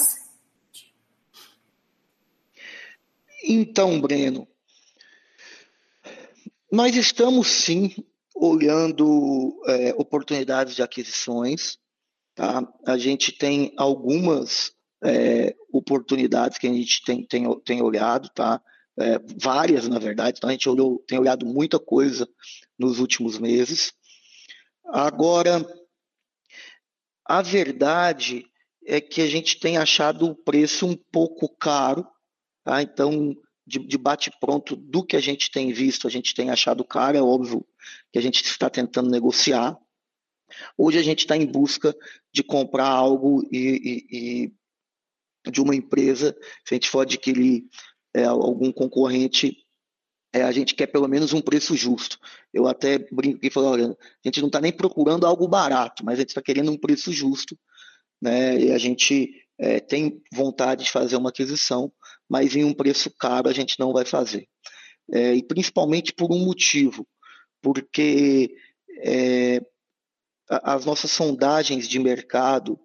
Então, Breno, nós estamos sim olhando é, oportunidades de aquisições. Tá? A gente tem algumas é, oportunidades que a gente tem, tem, tem olhado, tá? É, várias, na verdade, então a gente olhou, tem olhado muita coisa nos últimos meses. Agora, a verdade é que a gente tem achado o preço um pouco caro, tá? Então, de, de bate-pronto do que a gente tem visto, a gente tem achado caro, é óbvio que a gente está tentando negociar. Hoje a gente está em busca de comprar algo e, e, de uma empresa, se a gente for adquirir é, algum concorrente, é, a gente quer pelo menos um preço justo. Eu até brinco e falo, olha, a gente não está nem procurando algo barato, mas a gente está querendo um preço justo, né? E a gente é, tem vontade de fazer uma aquisição, mas em um preço caro a gente não vai fazer. É, e principalmente por um motivo, porque é, as nossas sondagens de mercado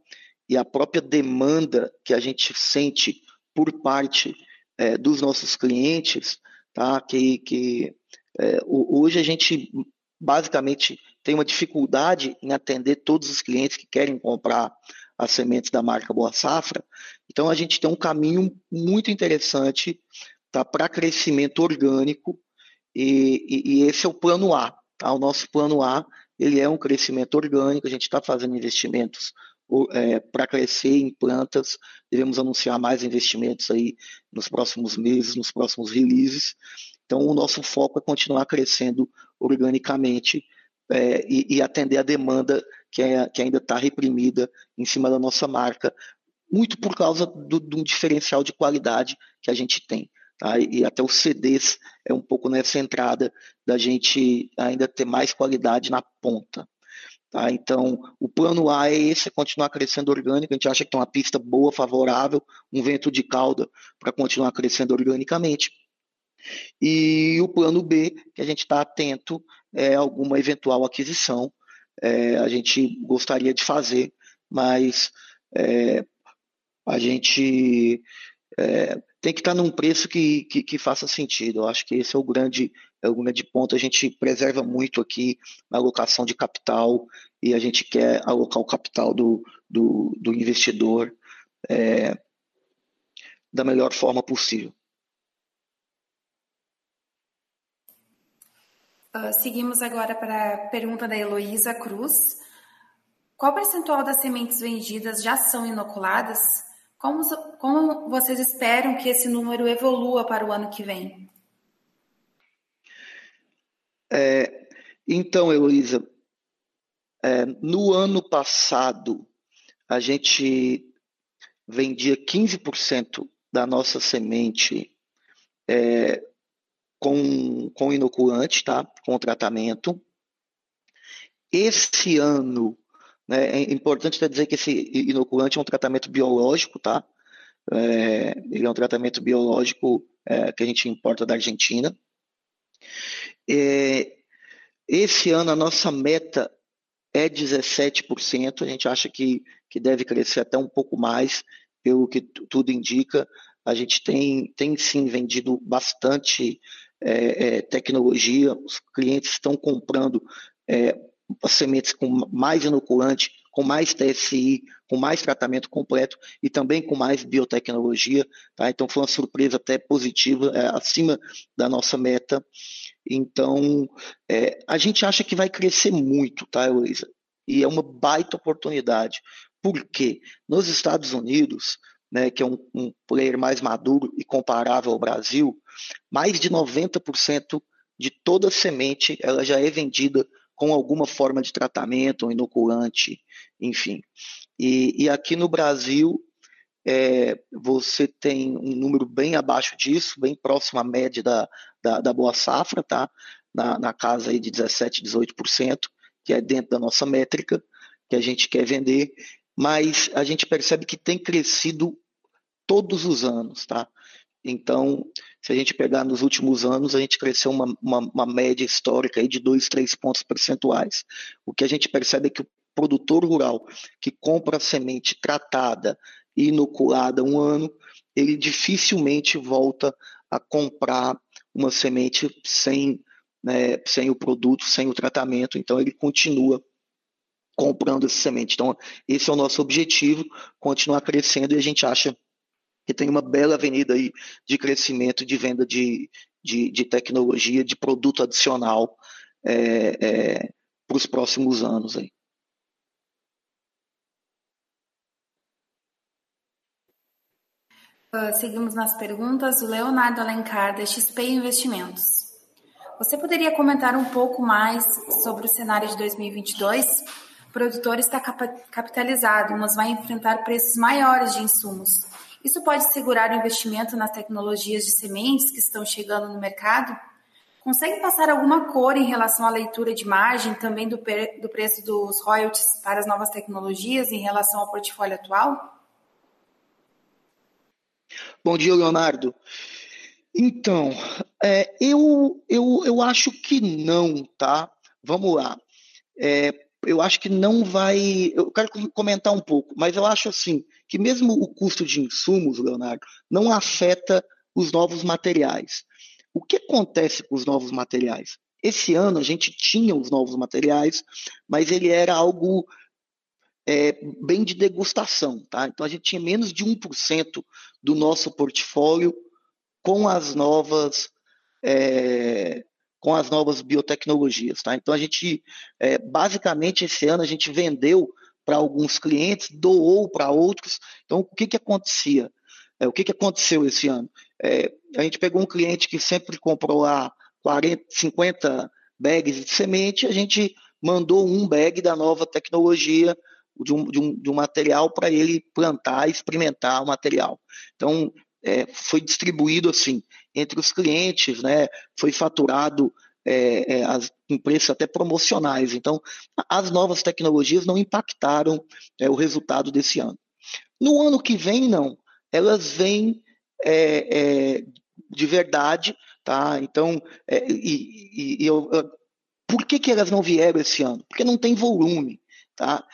e a própria demanda que a gente sente por parte é, dos nossos clientes, tá? que, que é, hoje a gente basicamente tem uma dificuldade em atender todos os clientes que querem comprar as sementes da marca Boa Safra, Então a gente tem um caminho muito interessante tá, para crescimento orgânico e, e, e, esse é o plano A. Tá? O nosso plano A ele é um crescimento orgânico, a gente está fazendo investimentos é, para crescer em plantas, devemos anunciar mais investimentos aí nos próximos meses, nos próximos releases. Então, o nosso foco é continuar crescendo organicamente é, e, e, atender a demanda que, é, que ainda está reprimida em cima da nossa marca, muito por causa do, do diferencial de qualidade que a gente tem. Tá? E até os CDs é um pouco nessa entrada da gente ainda ter mais qualidade na ponta. Tá? Então, o plano A é esse, é continuar crescendo orgânico. A gente acha que tem uma pista boa, favorável, um vento de cauda para continuar crescendo organicamente. E o plano B, que a gente está atento, é alguma eventual aquisição. É, a gente gostaria de fazer, mas é, a gente é, tem que estar num preço que, que, que, faça sentido. Eu acho que esse é o grande, é grande ponto. A gente preserva muito aqui na alocação de capital e a gente quer alocar o capital do, do, do investidor é, da melhor forma possível. Uh, seguimos agora para a pergunta da Heloísa Cruz. Qual percentual das sementes vendidas já são inoculadas? Como, como vocês esperam que esse número evolua para o ano que vem? É, então, Heloísa, é, no ano passado, a gente vendia 15% da nossa semente é, com, com inoculante, tá? com tratamento. Esse ano, né? É importante dizer que esse inoculante é um tratamento biológico, tá? É, ele é um tratamento biológico é, que a gente importa da Argentina. É, esse ano a nossa meta é 17%, a gente acha que, que deve crescer até um pouco mais, pelo que tudo indica. A gente tem, tem sim vendido bastante é, é, tecnologia, os clientes estão comprando é, sementes com mais inoculante, com mais TSI, com mais tratamento completo e também com mais biotecnologia. Tá? Então foi uma surpresa até positiva, é, acima da nossa meta. Então é, a gente acha que vai crescer muito, tá, Heloísa? E é uma baita oportunidade. Por quê? Nos Estados Unidos, né, que é um, um player mais maduro e comparável ao Brasil, mais de 90% de toda semente ela já é vendida com alguma forma de tratamento, um inoculante, enfim. E, e aqui no Brasil, é, você tem um número bem abaixo disso, bem próximo à média da, da, da boa safra, tá? Na, na, casa aí de 17%, 18%, que é dentro da nossa métrica, que a gente quer vender, mas a gente percebe que tem crescido todos os anos, tá? Então, se a gente pegar nos últimos anos, a gente cresceu uma, uma, uma média histórica aí de 2, 3 pontos percentuais. O que a gente percebe é que o produtor rural que compra semente tratada e inoculada um ano, ele dificilmente volta a comprar uma semente sem, né, sem o produto, sem o tratamento, então ele continua comprando essa semente. Então, esse é o nosso objetivo, continuar crescendo e a gente acha que tem uma bela avenida aí de crescimento de venda de, de, de tecnologia, de produto adicional é, é, para os próximos anos. Aí. Uh, seguimos nas perguntas. O Leonardo Alencar, da XP Investimentos. Você poderia comentar um pouco mais sobre o cenário de 2022? O produtor está capitalizado, mas vai enfrentar preços maiores de insumos. Isso pode segurar o investimento nas tecnologias de sementes que estão chegando no mercado? Consegue passar alguma cor em relação à leitura de margem, também do, do preço dos royalties para as novas tecnologias em relação ao portfólio atual? Bom dia, Leonardo. Então, é, eu, eu, eu acho que não, tá? Vamos lá. É, eu acho que não vai. Eu quero comentar um pouco, mas eu acho assim que mesmo o custo de insumos, Leonardo, não afeta os novos materiais. O que acontece com os novos materiais? Esse ano a gente tinha os novos materiais, mas ele era algo é, bem de degustação. Tá? Então, a gente tinha menos de 1% do nosso portfólio com as novas. É, com as novas biotecnologias. Tá? Então, a gente, é, basicamente, esse ano a gente vendeu para alguns clientes, doou para outros. Então, o que, que acontecia? É, o que, que aconteceu esse ano? É, a gente pegou um cliente que sempre comprou lá 40, 50 bags de semente, a gente mandou um bag da nova tecnologia de um, de um, de um material para ele plantar, experimentar o material. Então, é, foi distribuído assim entre os clientes, né? Foi faturado é, é, as, em preços até promocionais. Então, as novas tecnologias não impactaram é, o resultado desse ano. No ano que vem, não. Elas vêm é, é, de verdade, tá? Então, é, e, e, eu, por que, que elas não vieram esse ano? Porque não tem volume, tá?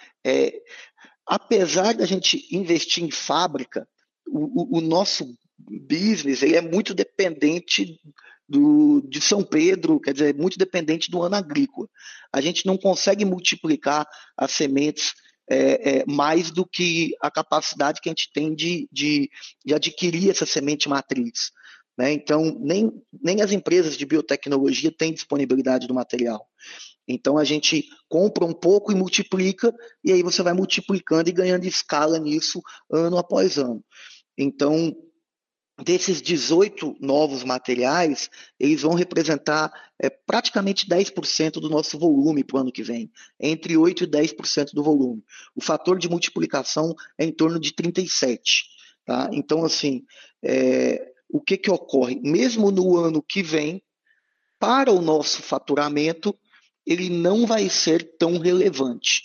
Apesar da gente investir em fábrica, o, o, o nosso business ele é muito dependente do, de São Pedro, quer dizer, muito dependente do ano agrícola. A gente não consegue multiplicar as sementes é, é, mais do que a capacidade que a gente tem de, de, de adquirir essa semente matriz. Né? Então, nem, nem as empresas de biotecnologia têm disponibilidade do material. Então, a gente compra um pouco e multiplica, e aí você vai multiplicando e ganhando escala nisso ano após ano. Então, desses 18 novos materiais, eles vão representar é, praticamente 10% do nosso volume para o ano que vem, entre 8% e 10% do volume. O fator de multiplicação é em torno de 37. Tá? Então, assim, é, o que, que ocorre? Mesmo no ano que vem, para o nosso faturamento, ele não vai ser tão relevante.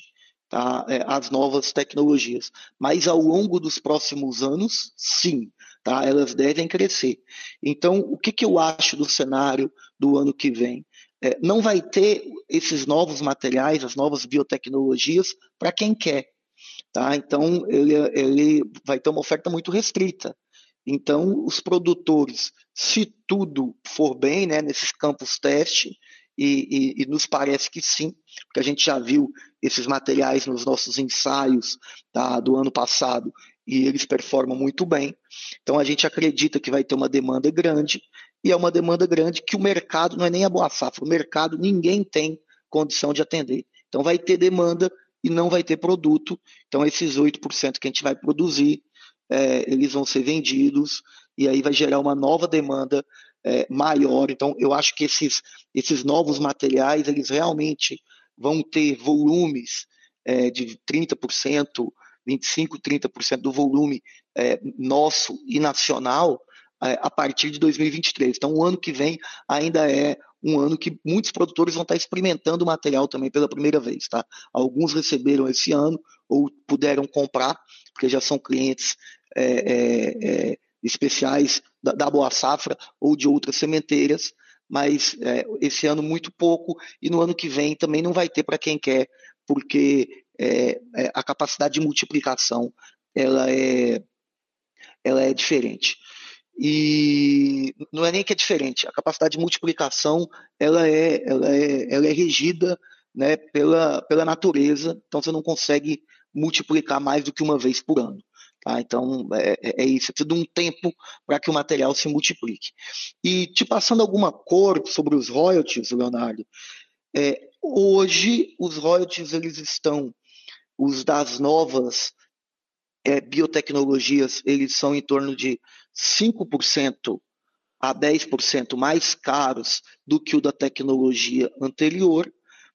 Tá? É, as novas tecnologias. Mas ao longo dos próximos anos, sim, tá? elas devem crescer. Então, o que, que eu acho do cenário do ano que vem? É, não vai ter esses novos materiais, as novas biotecnologias, para quem quer. Tá? Então, ele, ele vai ter uma oferta muito restrita. Então, os produtores, se tudo for bem né, nesses campos teste, e, e, e, nos parece que sim, porque a gente já viu esses materiais nos nossos ensaios tá, do ano passado e eles performam muito bem. Então a gente acredita que vai ter uma demanda grande e é uma demanda grande que o mercado não é nem a boa safra, o mercado ninguém tem condição de atender. Então vai ter demanda e não vai ter produto. Então esses 8% que a gente vai produzir, é, eles vão ser vendidos e aí vai gerar uma nova demanda é, maior. Então eu acho que esses, esses novos materiais, eles realmente vão ter volumes é, de 30%, 25%, 30% do volume é, nosso e nacional é, a partir de 2023. Então, o ano que vem ainda é um ano que muitos produtores vão estar experimentando o material também pela primeira vez. Tá? Alguns receberam esse ano ou puderam comprar, porque já são clientes é, é, é especiais da, da, Boa Safra ou de outras sementeiras, mas é, esse ano muito pouco e no ano que vem também não vai ter para quem quer, porque é, é, a capacidade de multiplicação ela é, ela é diferente. E não é nem que é diferente, a capacidade de multiplicação ela é, ela é, ela é regida né, pela, pela natureza, então você não consegue multiplicar mais do que uma vez por ano. Tá? Então, é, é, é isso, precisa de um tempo para que o material se multiplique. E te passando alguma cor sobre os royalties, Leonardo, é, hoje os royalties eles estão os das novas é, biotecnologias, eles são em torno de 5% a 10% mais caros do que o da tecnologia anterior.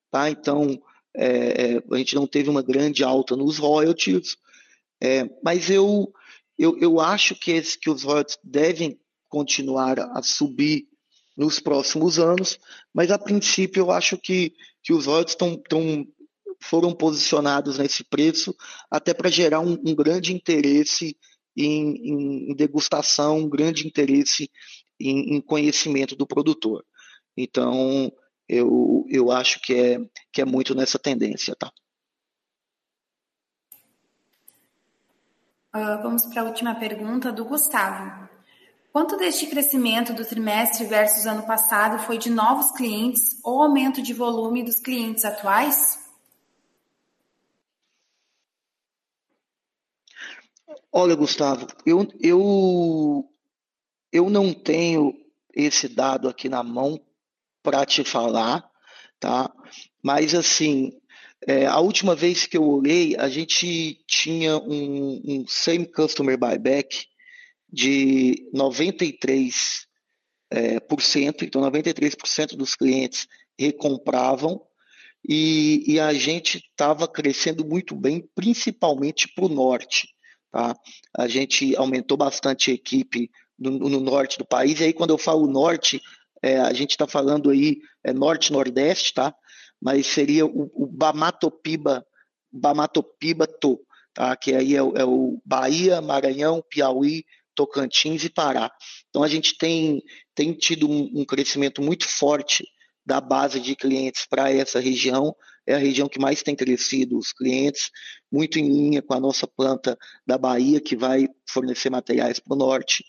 Tá? Então, é, é, a gente não teve uma grande alta nos royalties, é, mas eu, eu, eu acho que, esse, que os royalties devem continuar a subir nos próximos anos, mas a princípio eu acho que, que os royalties estão foram posicionados nesse preço até para gerar um, um, grande interesse em, em, degustação, um grande interesse em, em, conhecimento do produtor. Então, eu, eu acho que é, que é muito nessa tendência, tá? Uh, vamos para a última pergunta do Gustavo. Quanto deste crescimento do trimestre versus ano passado foi de novos clientes ou aumento de volume dos clientes atuais? Olha, Gustavo, eu, eu, eu não tenho esse dado aqui na mão para te falar, tá? Mas assim, é, a última vez que eu olhei, a gente tinha um, um same customer buyback de 93%, é, por cento, então 93% dos clientes recompravam e, e a gente estava crescendo muito bem, principalmente para o norte. Tá? A gente aumentou bastante a equipe no, no, norte do país, e aí quando eu falo norte, é, a gente está falando aí é, norte-nordeste, tá? Mas seria o, o Bamatopiba, Bamatopiba-To, tá? que aí é, é o Bahia, Maranhão, Piauí, Tocantins e Pará. Então a gente tem, tem tido um, um crescimento muito forte da base de clientes para essa região. É a região que mais tem crescido os clientes, muito em linha com a nossa planta da Bahia, que vai fornecer materiais para o norte.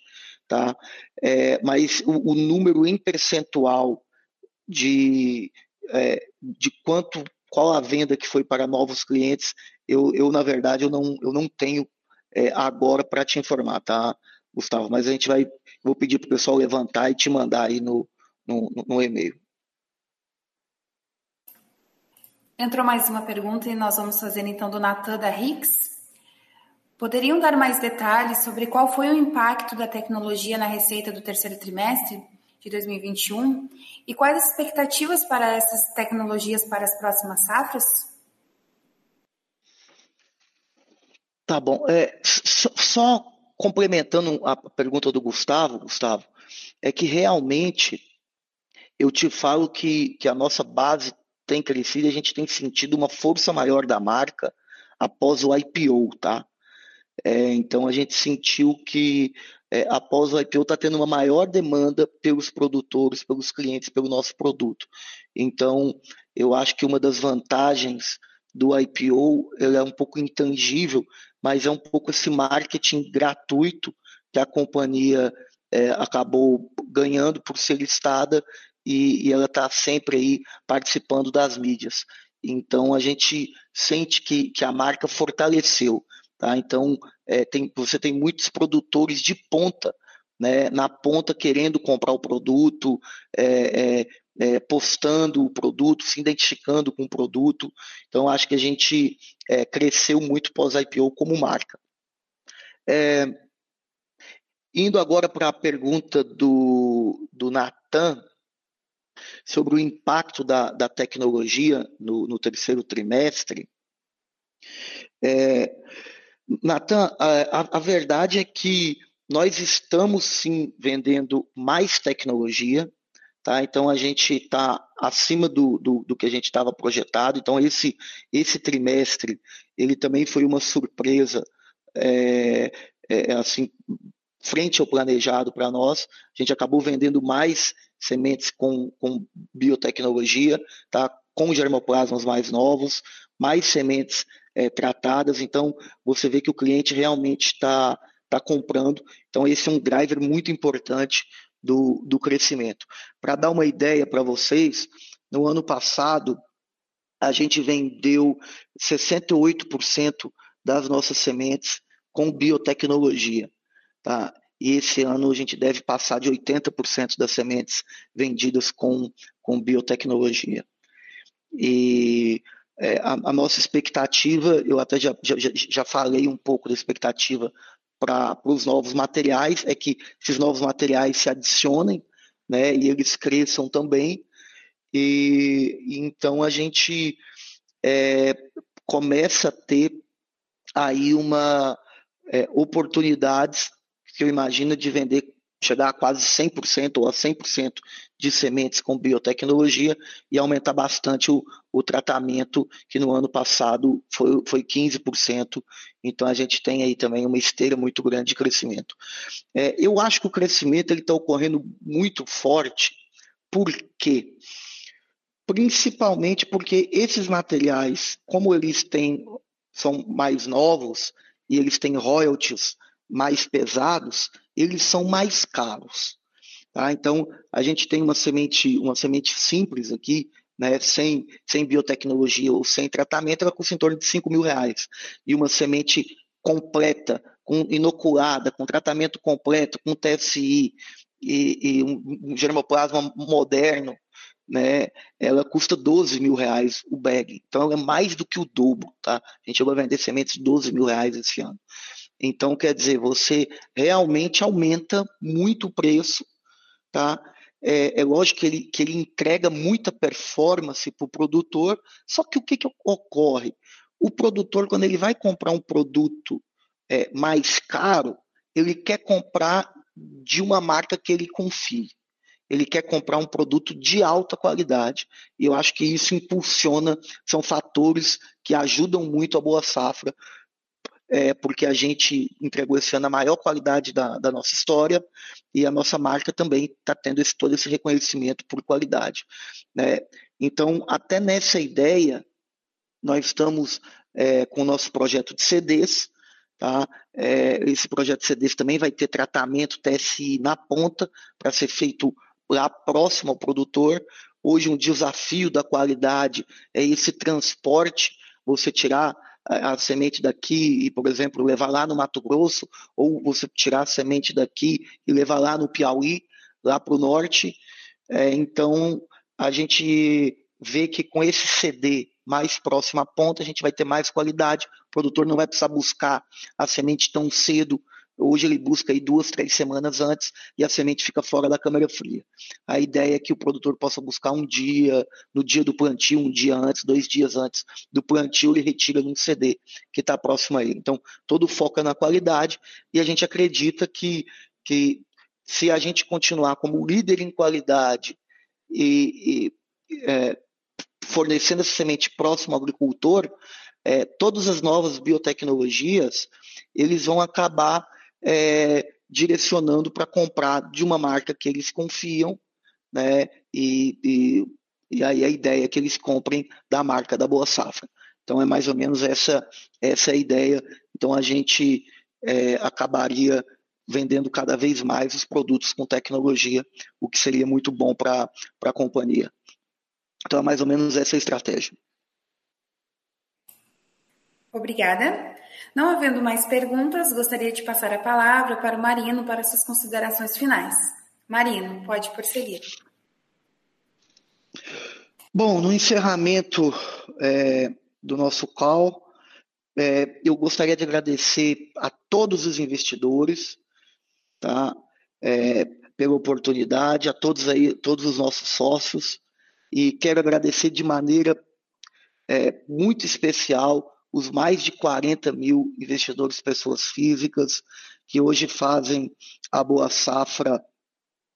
Tá? É, mas o, o, número em percentual de, é, de quanto, qual a venda que foi para novos clientes, eu, eu na verdade, eu não, eu não tenho é, agora para te informar, tá, Gustavo? Mas a gente vai, vou pedir para o pessoal levantar e te mandar aí no, no, no e-mail. Entrou mais uma pergunta e nós vamos fazer então do Natan da Rix. Poderiam dar mais detalhes sobre qual foi o impacto da tecnologia na receita do terceiro trimestre de 2021 e quais as expectativas para essas tecnologias para as próximas safras? Tá bom. É, só, complementando a pergunta do Gustavo, Gustavo, é que realmente eu te falo que, que a nossa base tem crescido e a gente tem sentido uma força maior da marca após o IPO, tá? É, então a gente sentiu que é, após o IPO está tendo uma maior demanda pelos produtores, pelos clientes, pelo nosso produto. Então eu acho que uma das vantagens do IPO é um pouco intangível, mas é um pouco esse marketing gratuito que a companhia é, acabou ganhando por ser listada e, e ela está sempre aí participando das mídias. Então a gente sente que, que a marca fortaleceu. Tá? Então é, tem, você tem muitos produtores de ponta, né, na ponta querendo comprar o produto, é, é, é postando o produto, se identificando com o produto. Então acho que a gente é, cresceu muito pós-IPO como marca. É, indo agora para a pergunta do, do Natan, sobre o impacto da, da tecnologia no, no, terceiro trimestre. É, Natan, a, a, verdade é que nós estamos sim vendendo mais tecnologia, tá? Então a gente está acima do, do, do, que a gente estava projetado. Então esse esse trimestre ele também foi uma surpresa, é, é, assim frente ao planejado para nós. A gente acabou vendendo mais sementes com, com biotecnologia, tá? com germoplasmas mais novos, mais sementes é, tratadas. Então, você vê que o cliente realmente está tá comprando. Então, esse é um driver muito importante do, do crescimento. Para dar uma ideia para vocês, no ano passado, a gente vendeu 68% das nossas sementes com biotecnologia. Tá? e esse ano a gente deve passar de 80% das sementes vendidas com, com biotecnologia. E é, a, a, nossa expectativa, eu até já, já, já falei um pouco da expectativa para os novos materiais, é que esses novos materiais se adicionem né, e eles cresçam também. E, então a gente é, começa a ter aí uma é, oportunidades que eu imagino de vender, chegar a quase 100% ou a 100% de sementes com biotecnologia e aumentar bastante o, o tratamento, que no ano passado foi, foi 15%. Então a gente tem aí também uma esteira muito grande de crescimento. É, eu acho que o crescimento está ocorrendo muito forte, por quê? Principalmente porque esses materiais, como eles têm, são mais novos e eles têm royalties mais pesados, eles são mais caros. Tá? Então, a gente tem uma semente, uma semente simples aqui, né, sem, sem biotecnologia ou sem tratamento, ela custa em torno de 5 mil reais. E uma semente completa, com inoculada, com tratamento completo, com TSI e, e um, um germoplasma moderno, né, ela custa 12 mil reais o bag. Então, é mais do que o dobro, tá? A gente a vender sementes de 12 mil reais esse ano. Então, quer dizer, você realmente aumenta muito o preço, tá? É, é lógico que ele, que ele entrega muita performance para o produtor, só que o que, que ocorre? O produtor, quando ele vai comprar um produto é, mais caro, ele quer comprar de uma marca que ele confie ele quer comprar um produto de alta qualidade. E eu acho que isso impulsiona, são fatores que ajudam muito a boa safra, é, porque a gente entregou esse ano a maior qualidade da, da nossa história e a nossa marca também está tendo esse, todo esse reconhecimento por qualidade. Né? Então, até nessa ideia, nós estamos é, com o nosso projeto de CDs, Tá? É, esse projeto de CDs também vai ter tratamento TSI na ponta para ser feito lá próximo ao produtor. Hoje, um desafio da qualidade é esse transporte, você tirar a, semente daqui e, por exemplo, levar lá no Mato Grosso, ou você tirar a semente daqui e levar lá no Piauí, lá para o norte. É, então, a gente vê que com esse CD mais próximo à ponta, a gente vai ter mais qualidade, o produtor não vai precisar buscar a semente tão cedo Hoje ele busca aí duas, três semanas antes e a semente fica fora da câmara fria. A ideia é que o produtor possa buscar um dia, no dia do plantio, um dia antes, dois dias antes do plantio, ele retira num CD que está próximo a ele. Então, todo foco é na qualidade e a gente acredita que, que se a gente continuar como líder em qualidade e, e é, fornecendo essa semente próximo ao agricultor, é, todas as novas biotecnologias eles vão acabar é, direcionando para comprar de uma marca que eles confiam, né? E, e, e, aí a ideia é que eles comprem da marca da Boa Safra. Então é mais ou menos essa essa ideia. Então a gente é, acabaria vendendo cada vez mais os produtos com tecnologia, o que seria muito bom para a companhia. Então é mais ou menos essa a estratégia. Obrigada. Não havendo mais perguntas, gostaria de passar a palavra para o Marino para suas considerações finais. Marino, pode prosseguir. Bom, no encerramento é, do nosso call, é, eu gostaria de agradecer a todos os investidores, tá? É, pela oportunidade, a todos aí, todos os nossos sócios, e quero agradecer de maneira é, muito especial os mais de 40 mil investidores, pessoas físicas, que hoje fazem a Boa Safra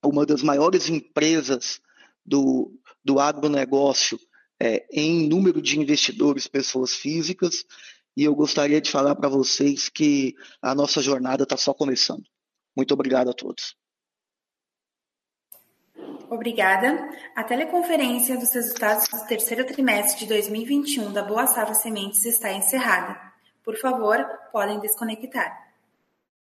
uma das maiores empresas do, do agronegócio é, em número de investidores, pessoas físicas, e eu gostaria de falar para vocês que a nossa jornada está só começando. Muito obrigado a todos. Obrigada. A teleconferência dos resultados do terceiro trimestre de 2021 da Boa Safra Sementes está encerrada. Por favor, podem desconectar.